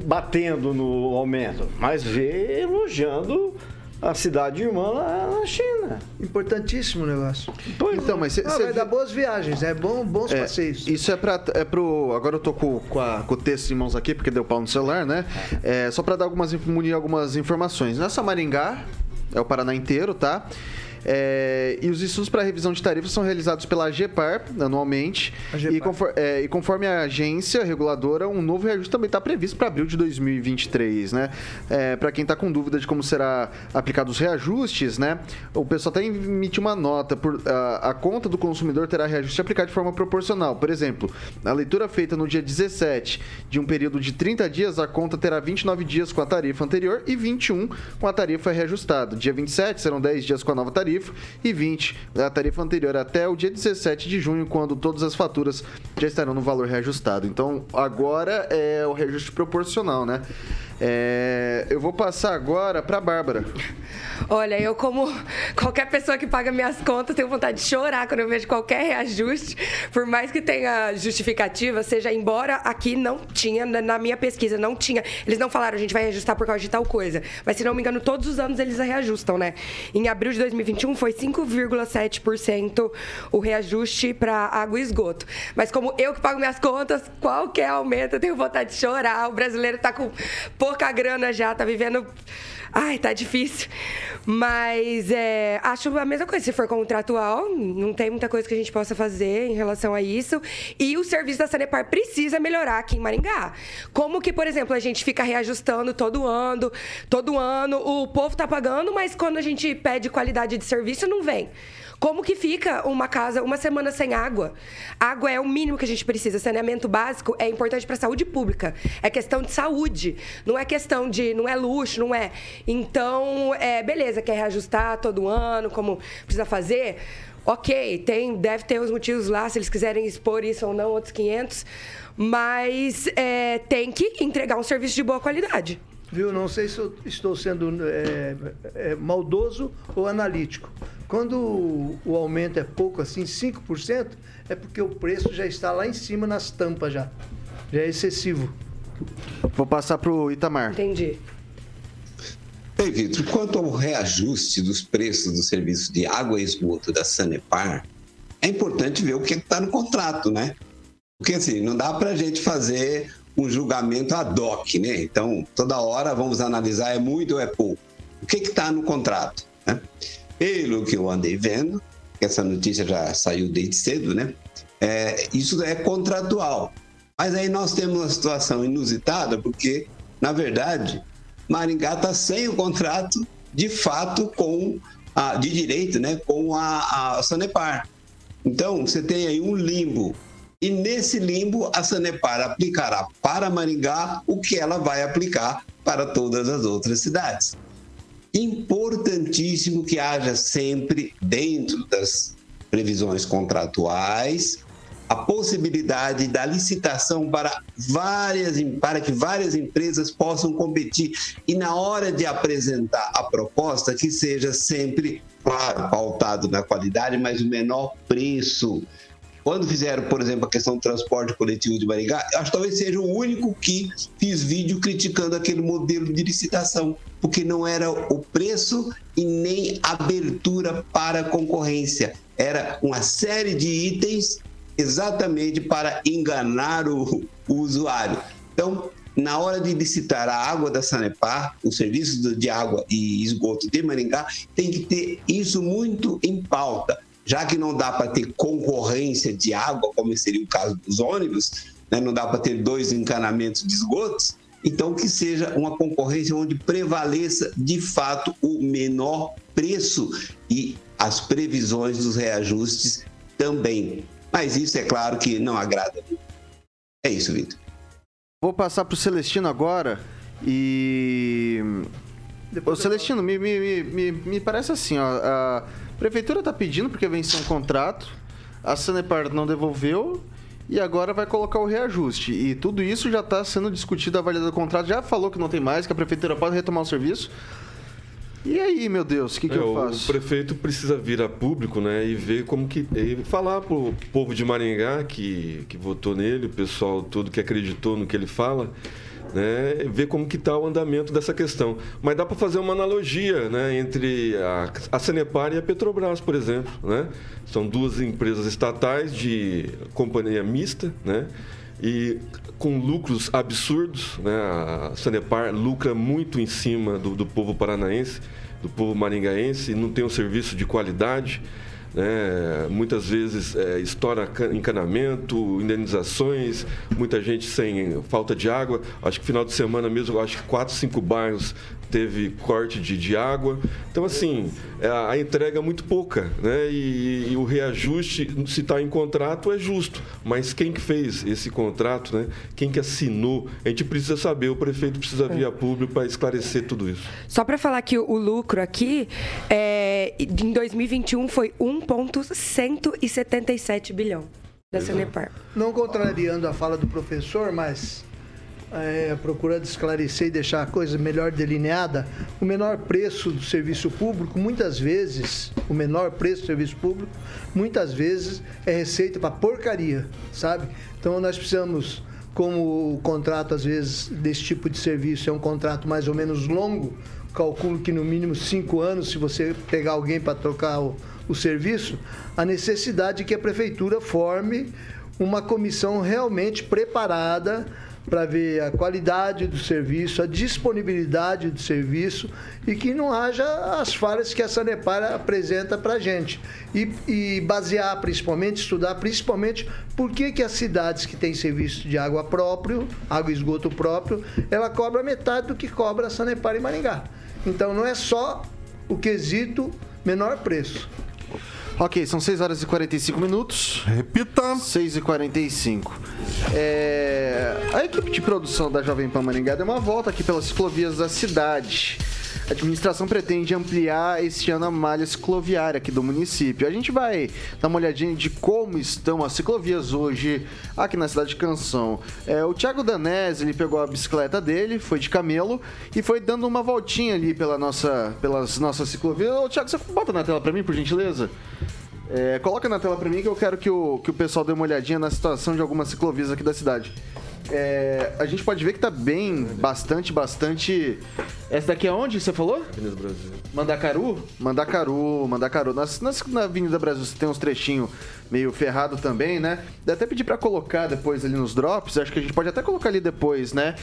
batendo no aumento, mas vê elogiando a cidade irmã lá na China. Importantíssimo o negócio. Pois Então, mas cê- Ah, cê vai vê- dar boas viagens, é bom, bons É, passeios. Isso é pra. É pro. Agora eu tô com, com, a- com o texto em mãos aqui, porque deu pau no celular, né? É, só pra dar algumas, munir algumas informações. Nessa Maringá, é o Paraná inteiro, tá? É, e os estudos para revisão de tarifas são realizados pela AGEPAR anualmente. E, conforme, é, e conforme a agência reguladora, um novo reajuste também está previsto para abril de 2023, né? É, para quem está com dúvida de como será aplicado os reajustes, né? O pessoal até emitiu uma nota por a, a conta do consumidor terá reajuste aplicado de forma proporcional. Por exemplo, na leitura feita no dia 17 de um período de 30 dias, a conta terá 29 dias com a tarifa anterior e 21 com a tarifa reajustada. Dia 27 serão 10 dias com a nova tarifa e 20 a tarifa anterior até o dia 17 de junho, quando todas as faturas já estarão no valor reajustado. Então, agora é o reajuste proporcional, né? É, eu vou passar agora para Bárbara. Olha, eu como qualquer pessoa que paga minhas contas, tenho vontade de chorar quando eu vejo qualquer reajuste, por mais que tenha justificativa, seja embora aqui não tinha, na minha pesquisa, não tinha. Eles não falaram, a gente vai reajustar por causa de tal coisa. Mas se não me engano, todos os anos eles reajustam, né? Em abril de 2021 foi 5,7% o reajuste para água e esgoto. Mas como eu que pago minhas contas, qualquer aumento eu tenho vontade de chorar. O brasileiro tá com pouca grana já, tá vivendo. Ai, tá difícil. Mas é, acho a mesma coisa. Se for contratual, não tem muita coisa que a gente possa fazer em relação a isso. E o serviço da Sanepar precisa melhorar aqui em Maringá. Como que, por exemplo, a gente fica reajustando todo ano, todo ano, o povo tá pagando, mas quando a gente pede qualidade de serviço, não vem. Como que fica uma casa uma semana sem água? Água é o mínimo que a gente precisa. Saneamento básico é importante para a saúde pública. É questão de saúde. Não é questão de. Não é luxo, não é. Então, é, beleza, quer reajustar todo ano, como precisa fazer. Ok, tem, deve ter os motivos lá, se eles quiserem expor isso ou não, outros 500. Mas é, tem que entregar um serviço de boa qualidade. Viu? Não sei se eu estou sendo é, é, maldoso ou analítico. Quando o, aumento é pouco, assim, 5%, é porque o preço já está lá em cima nas tampas já. Já é excessivo. Vou passar para o Itamar. Entendi. Bem, Vitor, quanto ao reajuste dos preços do serviço de água e esgoto da Sanepar, é importante ver o que está no contrato, né? Porque assim, não dá para a gente fazer um julgamento ad hoc, né? Então, toda hora vamos analisar é muito ou é pouco. O que está no contrato? Né? Pelo que eu andei vendo, essa notícia já saiu desde cedo, né? É, isso é contratual. Mas aí nós temos uma situação inusitada, porque, na verdade, Maringá está sem o contrato de fato com a, de direito, né? Com a, a Sanepar. Então, você tem aí um limbo e nesse limbo, a Sanepar aplicará para Maringá o que ela vai aplicar para todas as outras cidades. Importantíssimo que haja sempre, dentro das previsões contratuais, a possibilidade da licitação para várias para que várias empresas possam competir e na hora de apresentar a proposta que seja sempre claro pautado na qualidade mas o menor preço quando fizeram, por exemplo, a questão do transporte coletivo de Maringá, acho que talvez seja o único que fiz vídeo criticando aquele modelo de licitação, porque não era o preço e nem abertura para concorrência. Era uma série de itens exatamente para enganar o, o usuário. Então, na hora de licitar a água da Sanepar, o serviço de água e esgoto de Maringá, tem que ter isso muito em pauta já que não dá para ter concorrência de água, como seria o caso dos ônibus, né? não dá para ter dois encanamentos de esgotos, então que seja uma concorrência onde prevaleça de fato o menor preço e as previsões dos reajustes também. Mas isso é claro que não agrada. É isso, Vitor. Vou passar para o Celestino agora e. Ô, Celestino, me, me, me, me parece assim, ó. A prefeitura está pedindo porque venceu um contrato, a Sanepar não devolveu e agora vai colocar o reajuste. E tudo isso já está sendo discutido, avaliado o contrato, já falou que não tem mais, que a prefeitura pode retomar o serviço. E aí, meu Deus, o que, que é, eu faço? O prefeito precisa vir a público, né, e ver como que e falar pro povo de Maringá que que votou nele, o pessoal todo que acreditou no que ele fala, né, ver como que está o andamento dessa questão. Mas dá para fazer uma analogia né, entre a, a Sanepar e a Petrobras, por exemplo. Né? São duas empresas estatais de companhia mista, né? e com lucros absurdos. Né? A Sanepar lucra muito em cima do, do povo paranaense. do povo maringaense, não tem um serviço de qualidade. Né? Muitas vezes é, estoura encanamento, indenizações, muita gente sem falta de água. Acho que final de semana mesmo, acho que quatro, cinco bairros teve corte de, de água. Então, assim, é, a entrega é muito pouca, né? E, e o reajuste, se está em contrato, é justo. Mas quem que fez esse contrato, né? Quem que assinou? A gente precisa saber, o prefeito precisa vir a público para esclarecer tudo isso. Só para falar que o lucro aqui, é, em 2021 foi 1,177 bilhão da Sanepar. Não contrariando a fala do professor, mas é, procurando esclarecer e deixar a coisa melhor delineada, o menor preço do serviço público, muitas vezes, o menor preço do serviço público, muitas vezes é receita para porcaria, sabe? Então nós precisamos, como o contrato, às vezes, desse tipo de serviço é um contrato mais ou menos longo, calculo que no mínimo cinco anos, se você pegar alguém para trocar o, o serviço, a necessidade de que a prefeitura forme uma comissão realmente preparada para ver a qualidade do serviço, a disponibilidade do serviço e que não haja as falhas que a Sanepar apresenta para a gente. E, e, basear principalmente, estudar principalmente por que, que as cidades que têm serviço de água próprio, água e esgoto próprio, ela cobra metade do que cobra a Sanepar em Maringá. Então não é só o quesito menor preço. Ok, são 6 horas e 45 minutos. Repita. 6 e 45. É... A equipe de produção da Jovem Pan Maringá deu uma volta aqui pelas ciclovias da cidade. A administração pretende ampliar este ano a malha cicloviária aqui do município. A gente vai dar uma olhadinha de como estão as ciclovias hoje aqui na cidade de Canção. É, o Thiago Danese, ele pegou a bicicleta dele, foi de camelo e foi dando uma voltinha ali pela nossa, pelas nossas ciclovias. Ô, Thiago, você bota na tela para mim, por gentileza? É, coloca na tela para mim que eu quero que o, que o pessoal dê uma olhadinha na situação de algumas ciclovias aqui da cidade. É, a gente pode ver que tá bem, bastante, bastante. Essa daqui é onde você falou? Avenida Brasil. Mandacaru? Mandacaru, Mandacaru. Nas, nas, na Avenida Brasil você tem uns trechinhos meio ferrado também, né? Dá até pedir pra colocar depois ali nos drops. Acho que a gente pode até colocar ali depois, né?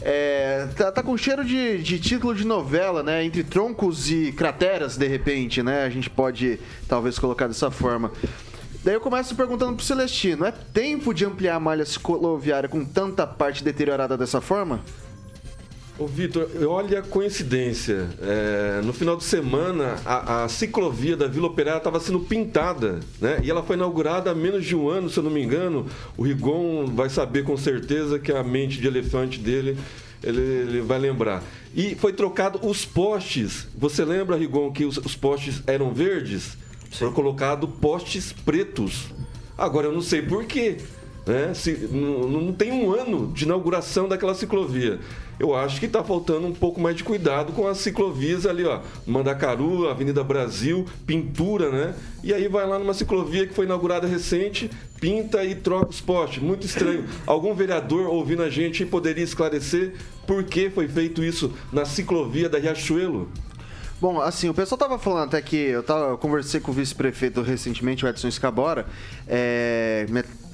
É, tá, tá com cheiro de, de título de novela, né? Entre troncos e crateras, de repente, né? A gente pode talvez colocar dessa forma. Daí eu começo perguntando pro Celestino: é tempo de ampliar a malha cicloviária com tanta parte deteriorada dessa forma? Ô Vitor, olha a coincidência. É, no final de semana, a, a ciclovia da Vila Operária estava sendo pintada, né? E ela foi inaugurada há menos de um ano, se eu não me engano. O Rigon vai saber com certeza que a mente de elefante dele ele, ele, vai lembrar. E foi trocado os postes. Você lembra, Rigon, que os, os postes eram verdes? Foram colocados postes pretos. Agora eu não sei por quê. Né? Se, não, não tem um ano de inauguração daquela ciclovia. Eu acho que está faltando um pouco mais de cuidado com as ciclovias ali, ó. Mandacaru, Avenida Brasil, pintura, né? E aí vai lá numa ciclovia que foi inaugurada recente, pinta e troca os postes. Muito estranho. Algum vereador ouvindo a gente poderia esclarecer por que foi feito isso na ciclovia da Riachuelo? Bom, assim, o pessoal tava falando até que eu, tava, eu conversei com o vice-prefeito recentemente, o Edson Escabora, é,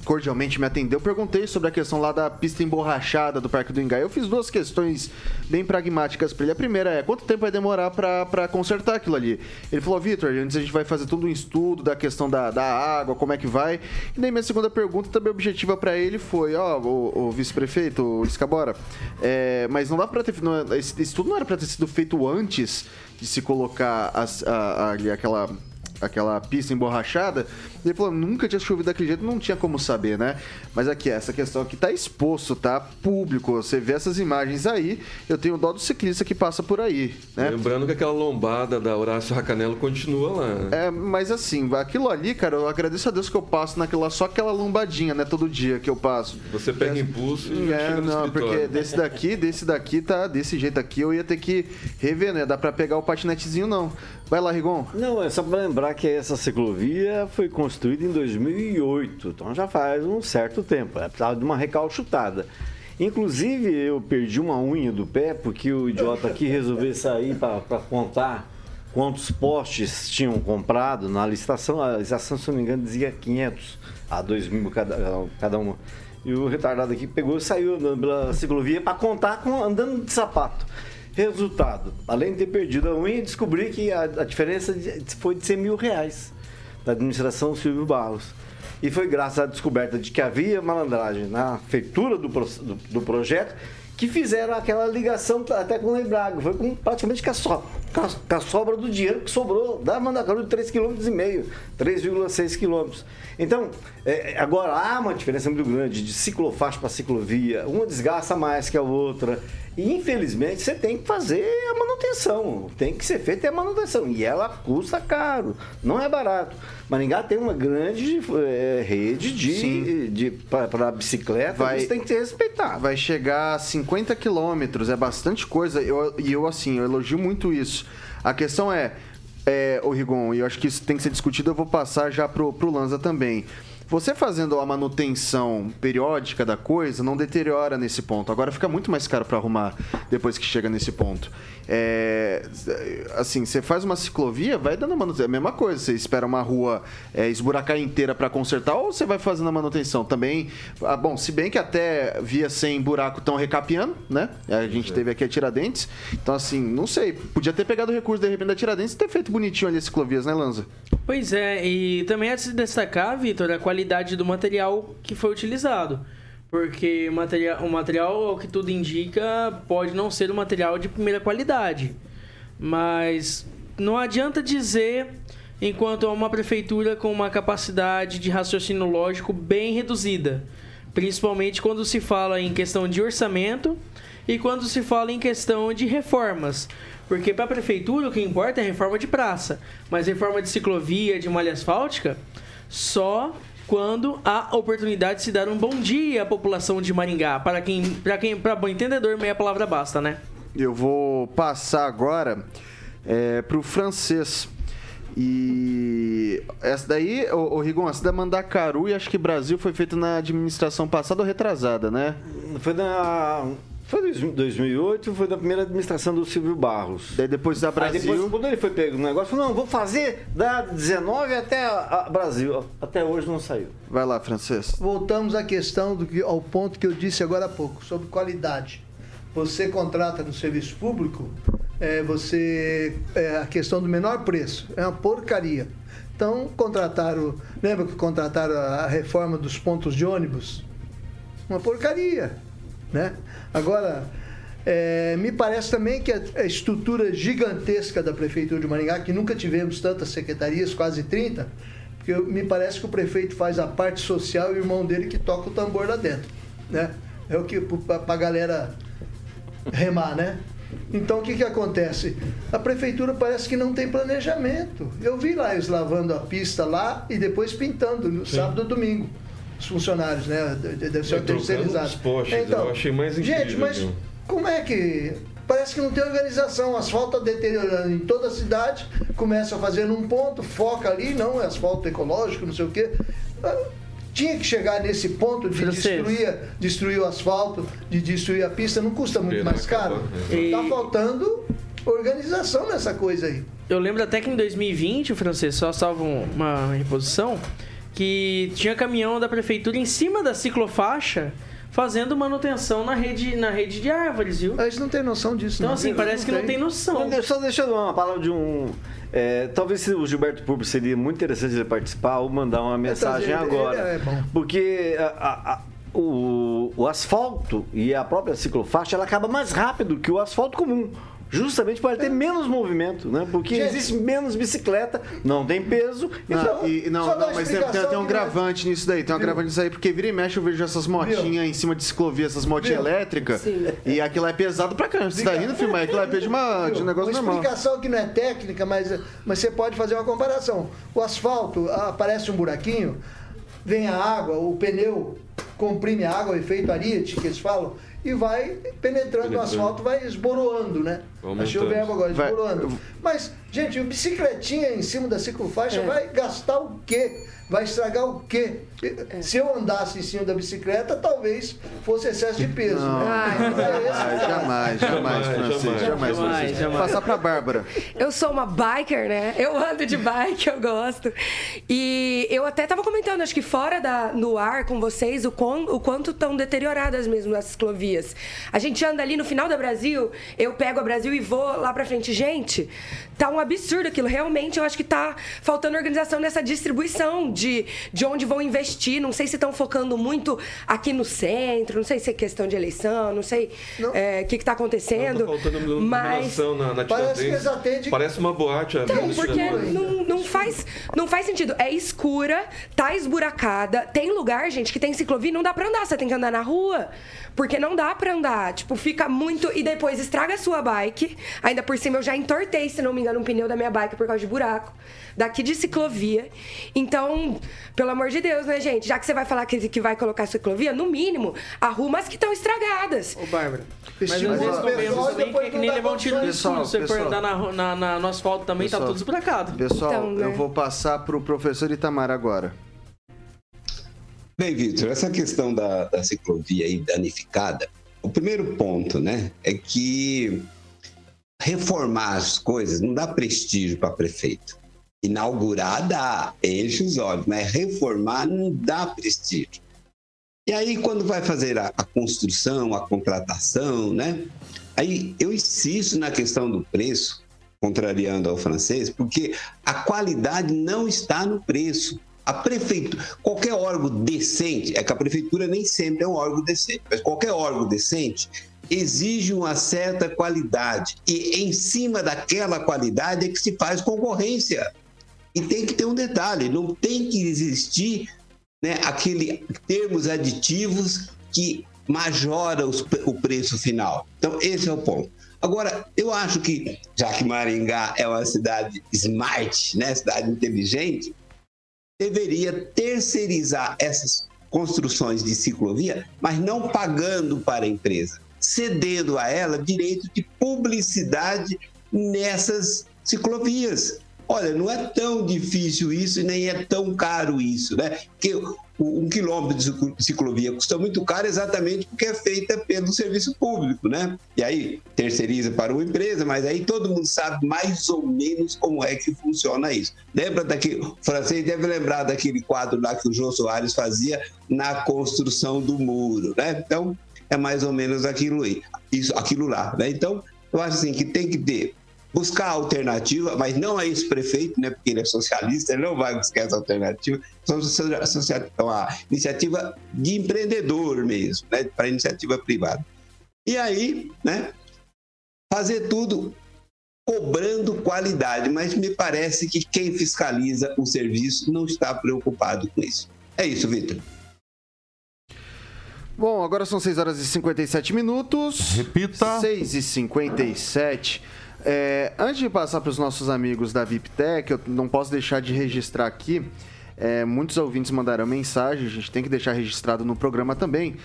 cordialmente me atendeu. Perguntei sobre a questão lá da pista emborrachada do Parque do Engai. Eu fiz duas questões bem pragmáticas para ele. A primeira é, quanto tempo vai demorar para consertar aquilo ali? Ele falou, Vitor, antes a gente vai fazer todo um estudo da questão da, da água, como é que vai. E daí minha segunda pergunta, também objetiva para ele, foi, ó, o, o vice-prefeito, o Escabora, é, mas não dá para ter... Não, esse estudo não era para ter sido feito antes de se colocar as, a, ali aquela aquela pista emborrachada. Ele falou, nunca tinha chovido daquele jeito, não tinha como saber, né? Mas aqui, essa questão aqui tá exposto, tá? Público. Você vê essas imagens aí, eu tenho dó do ciclista que passa por aí, né? Lembrando que aquela lombada da Horácio Racanelo continua lá. Né? É, mas assim, aquilo ali, cara, eu agradeço a Deus que eu passo naquilo lá, só aquela lombadinha, né? Todo dia que eu passo. Você pega é, impulso e é, chega no não, porque desse daqui, desse daqui, tá desse jeito aqui, eu ia ter que rever, né? Dá pra pegar o patinetezinho, não. Vai lá, Rigon. Não, é só pra lembrar que essa ciclovia foi construída em 2008, então já faz um certo tempo. É precisava de uma recalchutada. Inclusive, eu perdi uma unha do pé porque o idiota aqui resolveu sair para contar quantos postes tinham comprado na licitação. A licitação, se não me engano, dizia 500 a 2 mil cada, cada uma. E o retardado aqui pegou e saiu pela ciclovia para contar com, andando de sapato. Resultado, além de ter perdido a unha, descobri que a, a diferença foi de 100 mil reais da administração Silvio Barros. E foi graças à descoberta de que havia malandragem na feitura do, do- do projeto que fizeram aquela ligação até com o Lembrago. Foi com, praticamente com a, so- com a- sobra do dinheiro que sobrou da Mandacaru de 3,5 km, 3,6 km. Então, é, agora há uma diferença muito grande de ciclofaixa para ciclovia. Uma desgasta mais que a outra. E infelizmente você tem que fazer a manutenção. Tem que ser feita a manutenção. E ela custa caro. Não é barato. Maringá tem uma grande eh, rede de, de, para bicicleta. Vai- Isso tem que ser respeitado. Vai chegar a 50 quilômetros, é bastante coisa. Eu- E eu, assim, eu elogio muito isso. A questão é, é ô Rigon, e eu acho que isso tem que ser discutido, eu vou passar já pro, pro Lanza também. Você fazendo a manutenção periódica da coisa não deteriora nesse ponto. Agora fica muito mais caro para arrumar depois que chega nesse ponto. É, assim, você faz uma ciclovia, vai dando manutenção. É a mesma coisa. Você espera uma rua é, esburacar inteira para consertar ou você vai fazendo a manutenção também. Ah, bom, se bem que até via sem buraco estão recapeando, né? A gente teve aqui a Tiradentes. Então, assim, não sei. Podia ter pegado o recurso de repente da Tiradentes e ter feito bonitinho ali as ciclovias, né, Lanza? Pois é, e também é de se destacar, Vitor, a qualidade do material que foi utilizado. Porque o material, o material, ao que tudo indica, pode não ser um material de primeira qualidade. Mas não adianta dizer enquanto há uma prefeitura com uma capacidade de raciocínio lógico bem reduzida. Principalmente quando se fala em questão de orçamento e quando se fala em questão de reformas. Porque para a prefeitura o que importa é reforma de praça, mas reforma de ciclovia, de malha asfáltica, só quando há oportunidade de se dar um bom dia à população de Maringá. Para quem, para quem, para bom entendedor, meia palavra basta, né? Eu vou passar agora é, pro francês. E essa daí, o, Rigon, essa da Mandacaru e acho que Brasil foi feita na administração passada ou retrasada, né? Foi na. Foi em 2008, foi da primeira administração do Silvio Barros. Daí depois da Aí Brasil. depois, quando ele foi pego no negócio, falou, não, vou fazer da 19 até a, a Brasil. Até hoje não saiu. Vai lá, francês. Voltamos à questão do que, ao ponto que eu disse agora há pouco, sobre qualidade. Você contrata no serviço público, é, você é, a questão do menor preço é uma porcaria. Então contrataram, lembra que contrataram a reforma dos pontos de ônibus? Uma porcaria, né? Agora é, me parece também que a, estrutura gigantesca da prefeitura de Maringá, que nunca tivemos tantas secretarias, quase 30, porque me parece que o prefeito faz a parte social e o irmão dele que toca o tambor lá dentro, né? É o que para a galera remar, né? Então o que, que acontece? A prefeitura parece que não tem planejamento. Eu vi lá eles lavando a pista lá e depois pintando no sábado ou domingo. Os funcionários, né? De- de- Deve ser terceirizado. os postes, eu achei mais Gente, incrível, mas viu? como é que. Parece que não tem organização. O asfalto está deteriorando em toda a cidade, começa a fazer num ponto, foca ali, não, é asfalto ecológico, não sei o quê. Tinha que chegar nesse ponto de destruir, destruir o asfalto, de destruir a pista, não custa muito mais caro. acabar, é. Tá E- faltando organização nessa coisa aí. Eu lembro até que em 2020, o francês só salva um- uma reposição, que tinha caminhão da prefeitura em cima da ciclofaixa fazendo manutenção na rede, na rede de árvores, viu? Eles não têm noção disso. Então, não. assim, parece que não tem noção. Não, Só deixa eu dar uma palavra de um. é, talvez se o Gilberto Público seria muito interessante ele participar ou mandar uma mensagem ele- agora. ele é bom. Porque a- a- a- o, o asfalto e a própria ciclofaixa ela acaba mais rápido que o asfalto comum. Justamente para ter menos movimento, né? Porque Gente. existe menos bicicleta, não tem peso. Não, Então, e- não, não, uma mas tem, tem- um é- gravante nisso daí, tem um gravante nisso aí, porque vira e mexe eu vejo essas motinhas em cima de ciclovia, essas motinhas elétricas, e aquilo é pesado pra caramba. Você tá rindo, filho? Mas aquilo é peso de, uma, de um negócio uma normal. explicação que não é técnica, mas, mas você pode fazer uma comparação. O asfalto, ah, aparece um buraquinho, vem a água, o pneu comprime a água, o efeito Ariete, que eles falam, e vai penetrando no Penetrando. asfalto, vai esboroando, né? Aumentando. Achei o verbo agora, Vai- esboroando. Mas Gente, o bicicletinha em cima da ciclofaixa É. vai gastar o quê? Vai estragar o quê? Se eu andasse em cima da bicicleta, talvez fosse excesso de peso. Não. né? Ai, É esse o Ai, caso. jamais, jamais, Jamais, Francisco. jamais. Jamais, Jamais. Passar pra Bárbara. Eu sou uma biker, né? Eu ando de bike, eu gosto. E eu até tava comentando, acho que fora da, no ar com vocês, o, quão, o quanto estão deterioradas mesmo as ciclovias. A gente anda ali no final da Brasil, eu pego a Brasil e vou lá pra frente. Gente, tá um absurdo aquilo. Realmente, eu acho que tá faltando organização nessa distribuição de, de onde vão investir. Não sei se estão focando muito aqui no centro, não sei se é questão de eleição, não sei é, o que, que tá acontecendo. Não, tá faltando mas na, na Parece que Tiradentes. eles atendem- Parece uma boate. ali então, porque não, não, faz, não faz sentido. É escura, tá esburacada. Tem lugar, gente, que tem ciclovia e não dá pra andar. Você tem que andar na rua. Porque não dá pra andar. Tipo, fica muito. E depois estraga a sua bike. Ainda por cima, eu já entortei, se não me engano, um pneu da minha bike por causa de buraco. Daqui de ciclovia. Então, pelo amor de Deus, né, gente? Já que você vai falar que, que vai colocar ciclovia, no mínimo, arruma as que estão estragadas. Ô, Bárbara. Mas às vezes que depois é que não nem levar um tiro no escuro. Se você for andar na, na- na- no asfalto também, tá Pessoal. tudo esburacado. Pessoal, Então, né? eu vou passar pro professor Itamar agora. Bem, Vitor, essa questão da, da ciclovia aí danificada, o primeiro ponto, né, é que reformar as coisas não dá prestígio para prefeito. Inaugurar dá, enche os olhos, mas reformar não dá prestígio. E aí, quando vai fazer a, a construção, a contratação, né? Aí eu insisto na questão do preço, contrariando ao francês, porque a qualidade não está no preço. A prefeitura, qualquer órgão decente, é que a prefeitura nem sempre é um órgão decente, mas qualquer órgão decente exige uma certa qualidade. E em cima daquela qualidade é que se faz concorrência. E tem que ter um detalhe: não tem que existir né, aquele termos aditivos que majora os- o preço final. Então, esse é o ponto. Agora, eu acho que, já que Maringá é uma cidade smart, né, cidade inteligente, deveria terceirizar essas construções de ciclovia, mas não pagando para a empresa, cedendo a ela direito de publicidade nessas ciclovias. Olha, não é tão difícil isso e nem é tão caro isso, né? Porque um quilômetro de ciclo- ciclovia custa muito caro exatamente porque é feita pelo serviço público, né? E aí terceiriza para uma empresa, mas aí todo mundo sabe mais ou menos como é que funciona isso. Lembra daquele, o francês deve lembrar daquele quadro lá que o João Soares fazia na construção do muro, né? Então, é mais ou menos aquilo aí, isso, aquilo lá, né? Então, eu acho assim que tem que ter buscar alternativa, mas não a esse prefeito, né? Porque ele é socialista, ele não vai buscar essa alternativa. É uma iniciativa de empreendedor mesmo, né? Para iniciativa privada. E aí, né? Fazer tudo cobrando qualidade, mas me parece que quem fiscaliza o serviço não está preocupado com isso. É isso, Vitor. Bom, agora são 6 horas e 57 minutos. Repita. 6 e 57. É, antes de passar para os nossos amigos da VIPTech, eu não posso deixar de registrar aqui. é, muitos ouvintes mandaram mensagem, a gente tem que deixar registrado no programa também.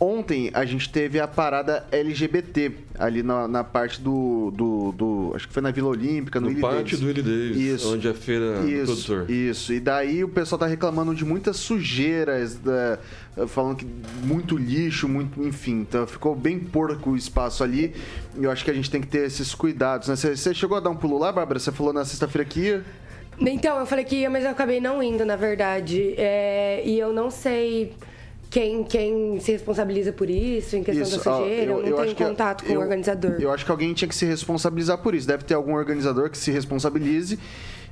Ontem a gente teve a parada LGBT ali na, na parte do, do, do- Acho que foi na Vila Olímpica, no, No pátio Davis. do Willy Davis, Isso. onde é a feira do Isso, produtor. isso. E daí o pessoal tá reclamando de muitas sujeiras, da- falando que muito lixo, muito, enfim. Então ficou bem porco o espaço ali. E eu acho que a gente tem que ter esses cuidados. Né? Você, você chegou a dar um pulo lá, Bárbara? Você falou na sexta-feira que ia? Então, eu falei que ia, mas eu acabei não indo, na verdade. É, e eu não sei quem, quem se responsabiliza por isso, em questão da ó, sujeira. Eu, não tenho acho que- contato com eu- o organizador. Eu acho que alguém tinha que se responsabilizar por isso. Deve ter algum organizador que se responsabilize.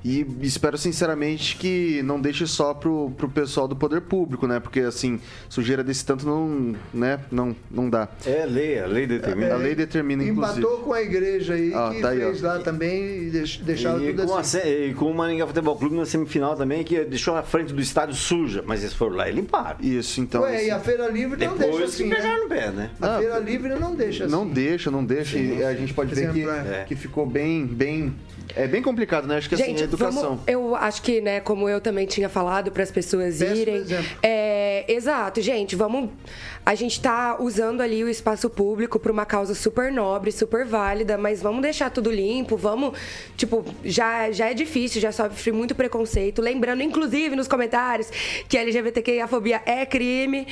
E espero sinceramente que não deixe só pro, pro pessoal do poder público, né? Porque assim, sujeira desse tanto não, né? não, não dá. É lei, a lei determina. A lei determina, inclusive. Empatou com a igreja aí, Ah, que tá aí, ó. fez lá também e deix- deixaram E tudo com, a assim. se- e com o Maringá Futebol Clube na semifinal também, que deixou a frente do estádio suja. Mas eles foram lá e limparam. Isso, então Ué, e a Feira Livre não deixa Depois assim, que né? pegar no pé, né? A Ah, Feira Livre não deixa assim. Não deixa, não deixa. E a gente pode ver que, é. que ficou bem, bem. É bem complicado, né? Acho que assim, Gente, a educação. vamos- eu acho que, né, como eu também tinha falado para as pessoas Péssimo irem. É, exato, gente, vamos. A gente tá usando ali o espaço público para uma causa super nobre, super válida, mas vamos deixar tudo limpo, vamos. Tipo, já, já é difícil, já sofre muito preconceito. Lembrando, inclusive, nos comentários, que LGBTQIA-fobia é crime.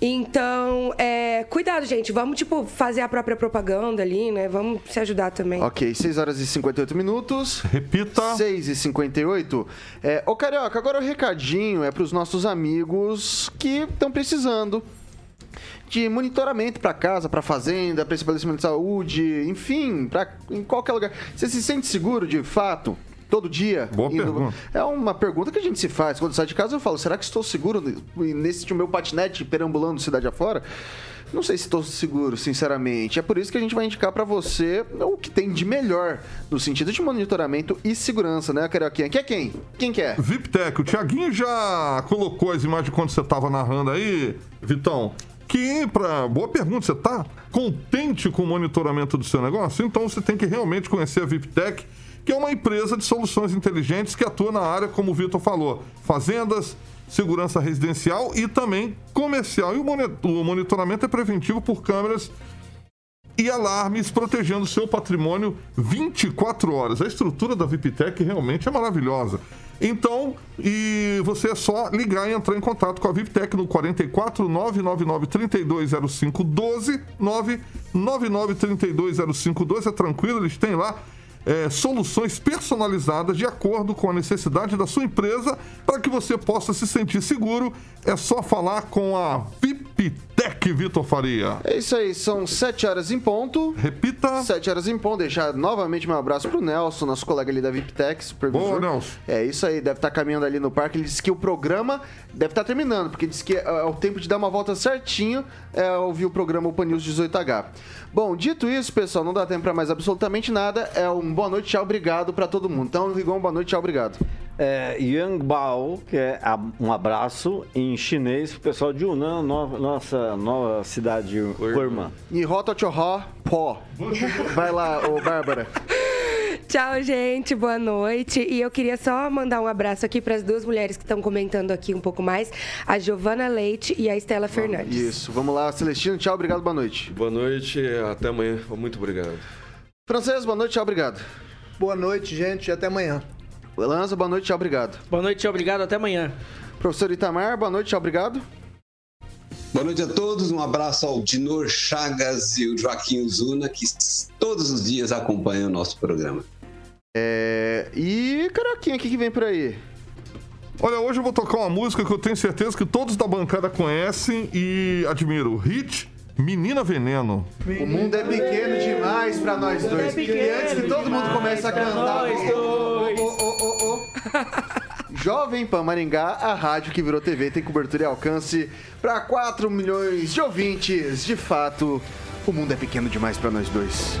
Então, é, cuidado, gente. Vamos, tipo, fazer a própria propaganda ali, né? Vamos se ajudar também. Ok, 6 horas e 58 minutos. Repita. 6 e 58. É, ô, Carioca, agora o recadinho é para os nossos amigos que estão precisando de monitoramento para casa, para fazenda, para estabelecimento de saúde, enfim, para em qualquer lugar. Você se sente seguro de fato? Todo dia? Boa pergunta. É uma pergunta que a gente se faz. Quando sai de casa, eu falo: será que estou seguro nesse meu patinete perambulando cidade afora? Não sei se estou seguro, sinceramente. É por isso que a gente vai indicar para você o que tem de melhor no sentido de monitoramento e segurança, né, Carioquinha? Que é quem? Quem que é? VIPTEC, o Thiaguinho já colocou as imagens quando você estava narrando aí, Vitão. Que, pra... boa pergunta, você tá contente com o monitoramento do seu negócio? Então você tem que realmente conhecer a VIPTEC, que é uma empresa de soluções inteligentes que atua na área, como o Vitor falou, fazendas, segurança residencial e também comercial. E o moni- o monitoramento é preventivo por câmeras e alarmes protegendo seu patrimônio 24 horas. A estrutura da VIPTEC realmente é maravilhosa. Então, e você é só ligar e entrar em contato com a VIPTEC no 44 999 3205 12 999 3205 12. É tranquilo, eles têm lá é, soluções personalizadas de acordo com a necessidade da sua empresa para que você possa se sentir seguro. É só falar com a VIPTEC, Vitor Faria. É isso aí, são 7 horas em ponto. Repita. 7 horas em ponto. Deixar novamente meu abraço pro Nelson, nosso colega ali da VIPTEC, supervisor. Boa, Nelson. É isso aí, deve estar caminhando ali no parque. Ele disse que o programa deve estar terminando, porque disse que é, é o tempo de dar uma volta certinho é ouvir o programa Open News 18H. Bom, dito isso, pessoal, não dá tempo para mais absolutamente nada. É um boa noite, tchau, obrigado para todo mundo. Então, Rigon, boa noite, tchau, obrigado. É, Yang Bao, que é um abraço em chinês pro pessoal de Yunnan, no- nossa nova cidade Kurma. E Rota Tchorró, pó. Vai lá, ô Bárbara. Tchau, gente. Boa noite. E eu queria só mandar um abraço aqui para as duas mulheres que estão comentando aqui um pouco mais, a Giovana Leite e a Estela Fernandes. Isso, vamos lá, Celestino, tchau, obrigado, boa noite. Boa noite, até amanhã. Muito obrigado. Francês, boa noite, tchau, obrigado. Boa noite, gente, até amanhã. Lanza, boa noite, obrigado. Boa noite, obrigado. Até amanhã. Professor Itamar, boa noite, obrigado. Boa noite a todos, um abraço ao Dinor Chagas e o Joaquim Zuna, que todos os dias acompanham o nosso programa. É... E Caroquinha, o que, que vem por aí? Olha, hoje eu vou tocar uma música que eu tenho certeza que todos da bancada conhecem e admiro. Hit Menina Veneno. O mundo é pequeno demais pra nós dois. e antes que todo mundo comece a cantar. ô, ô, ô. Jovem Pan Maringá, a rádio que virou TV, tem cobertura e alcance para 4 milhões de ouvintes. De fato, o mundo é pequeno demais pra nós dois.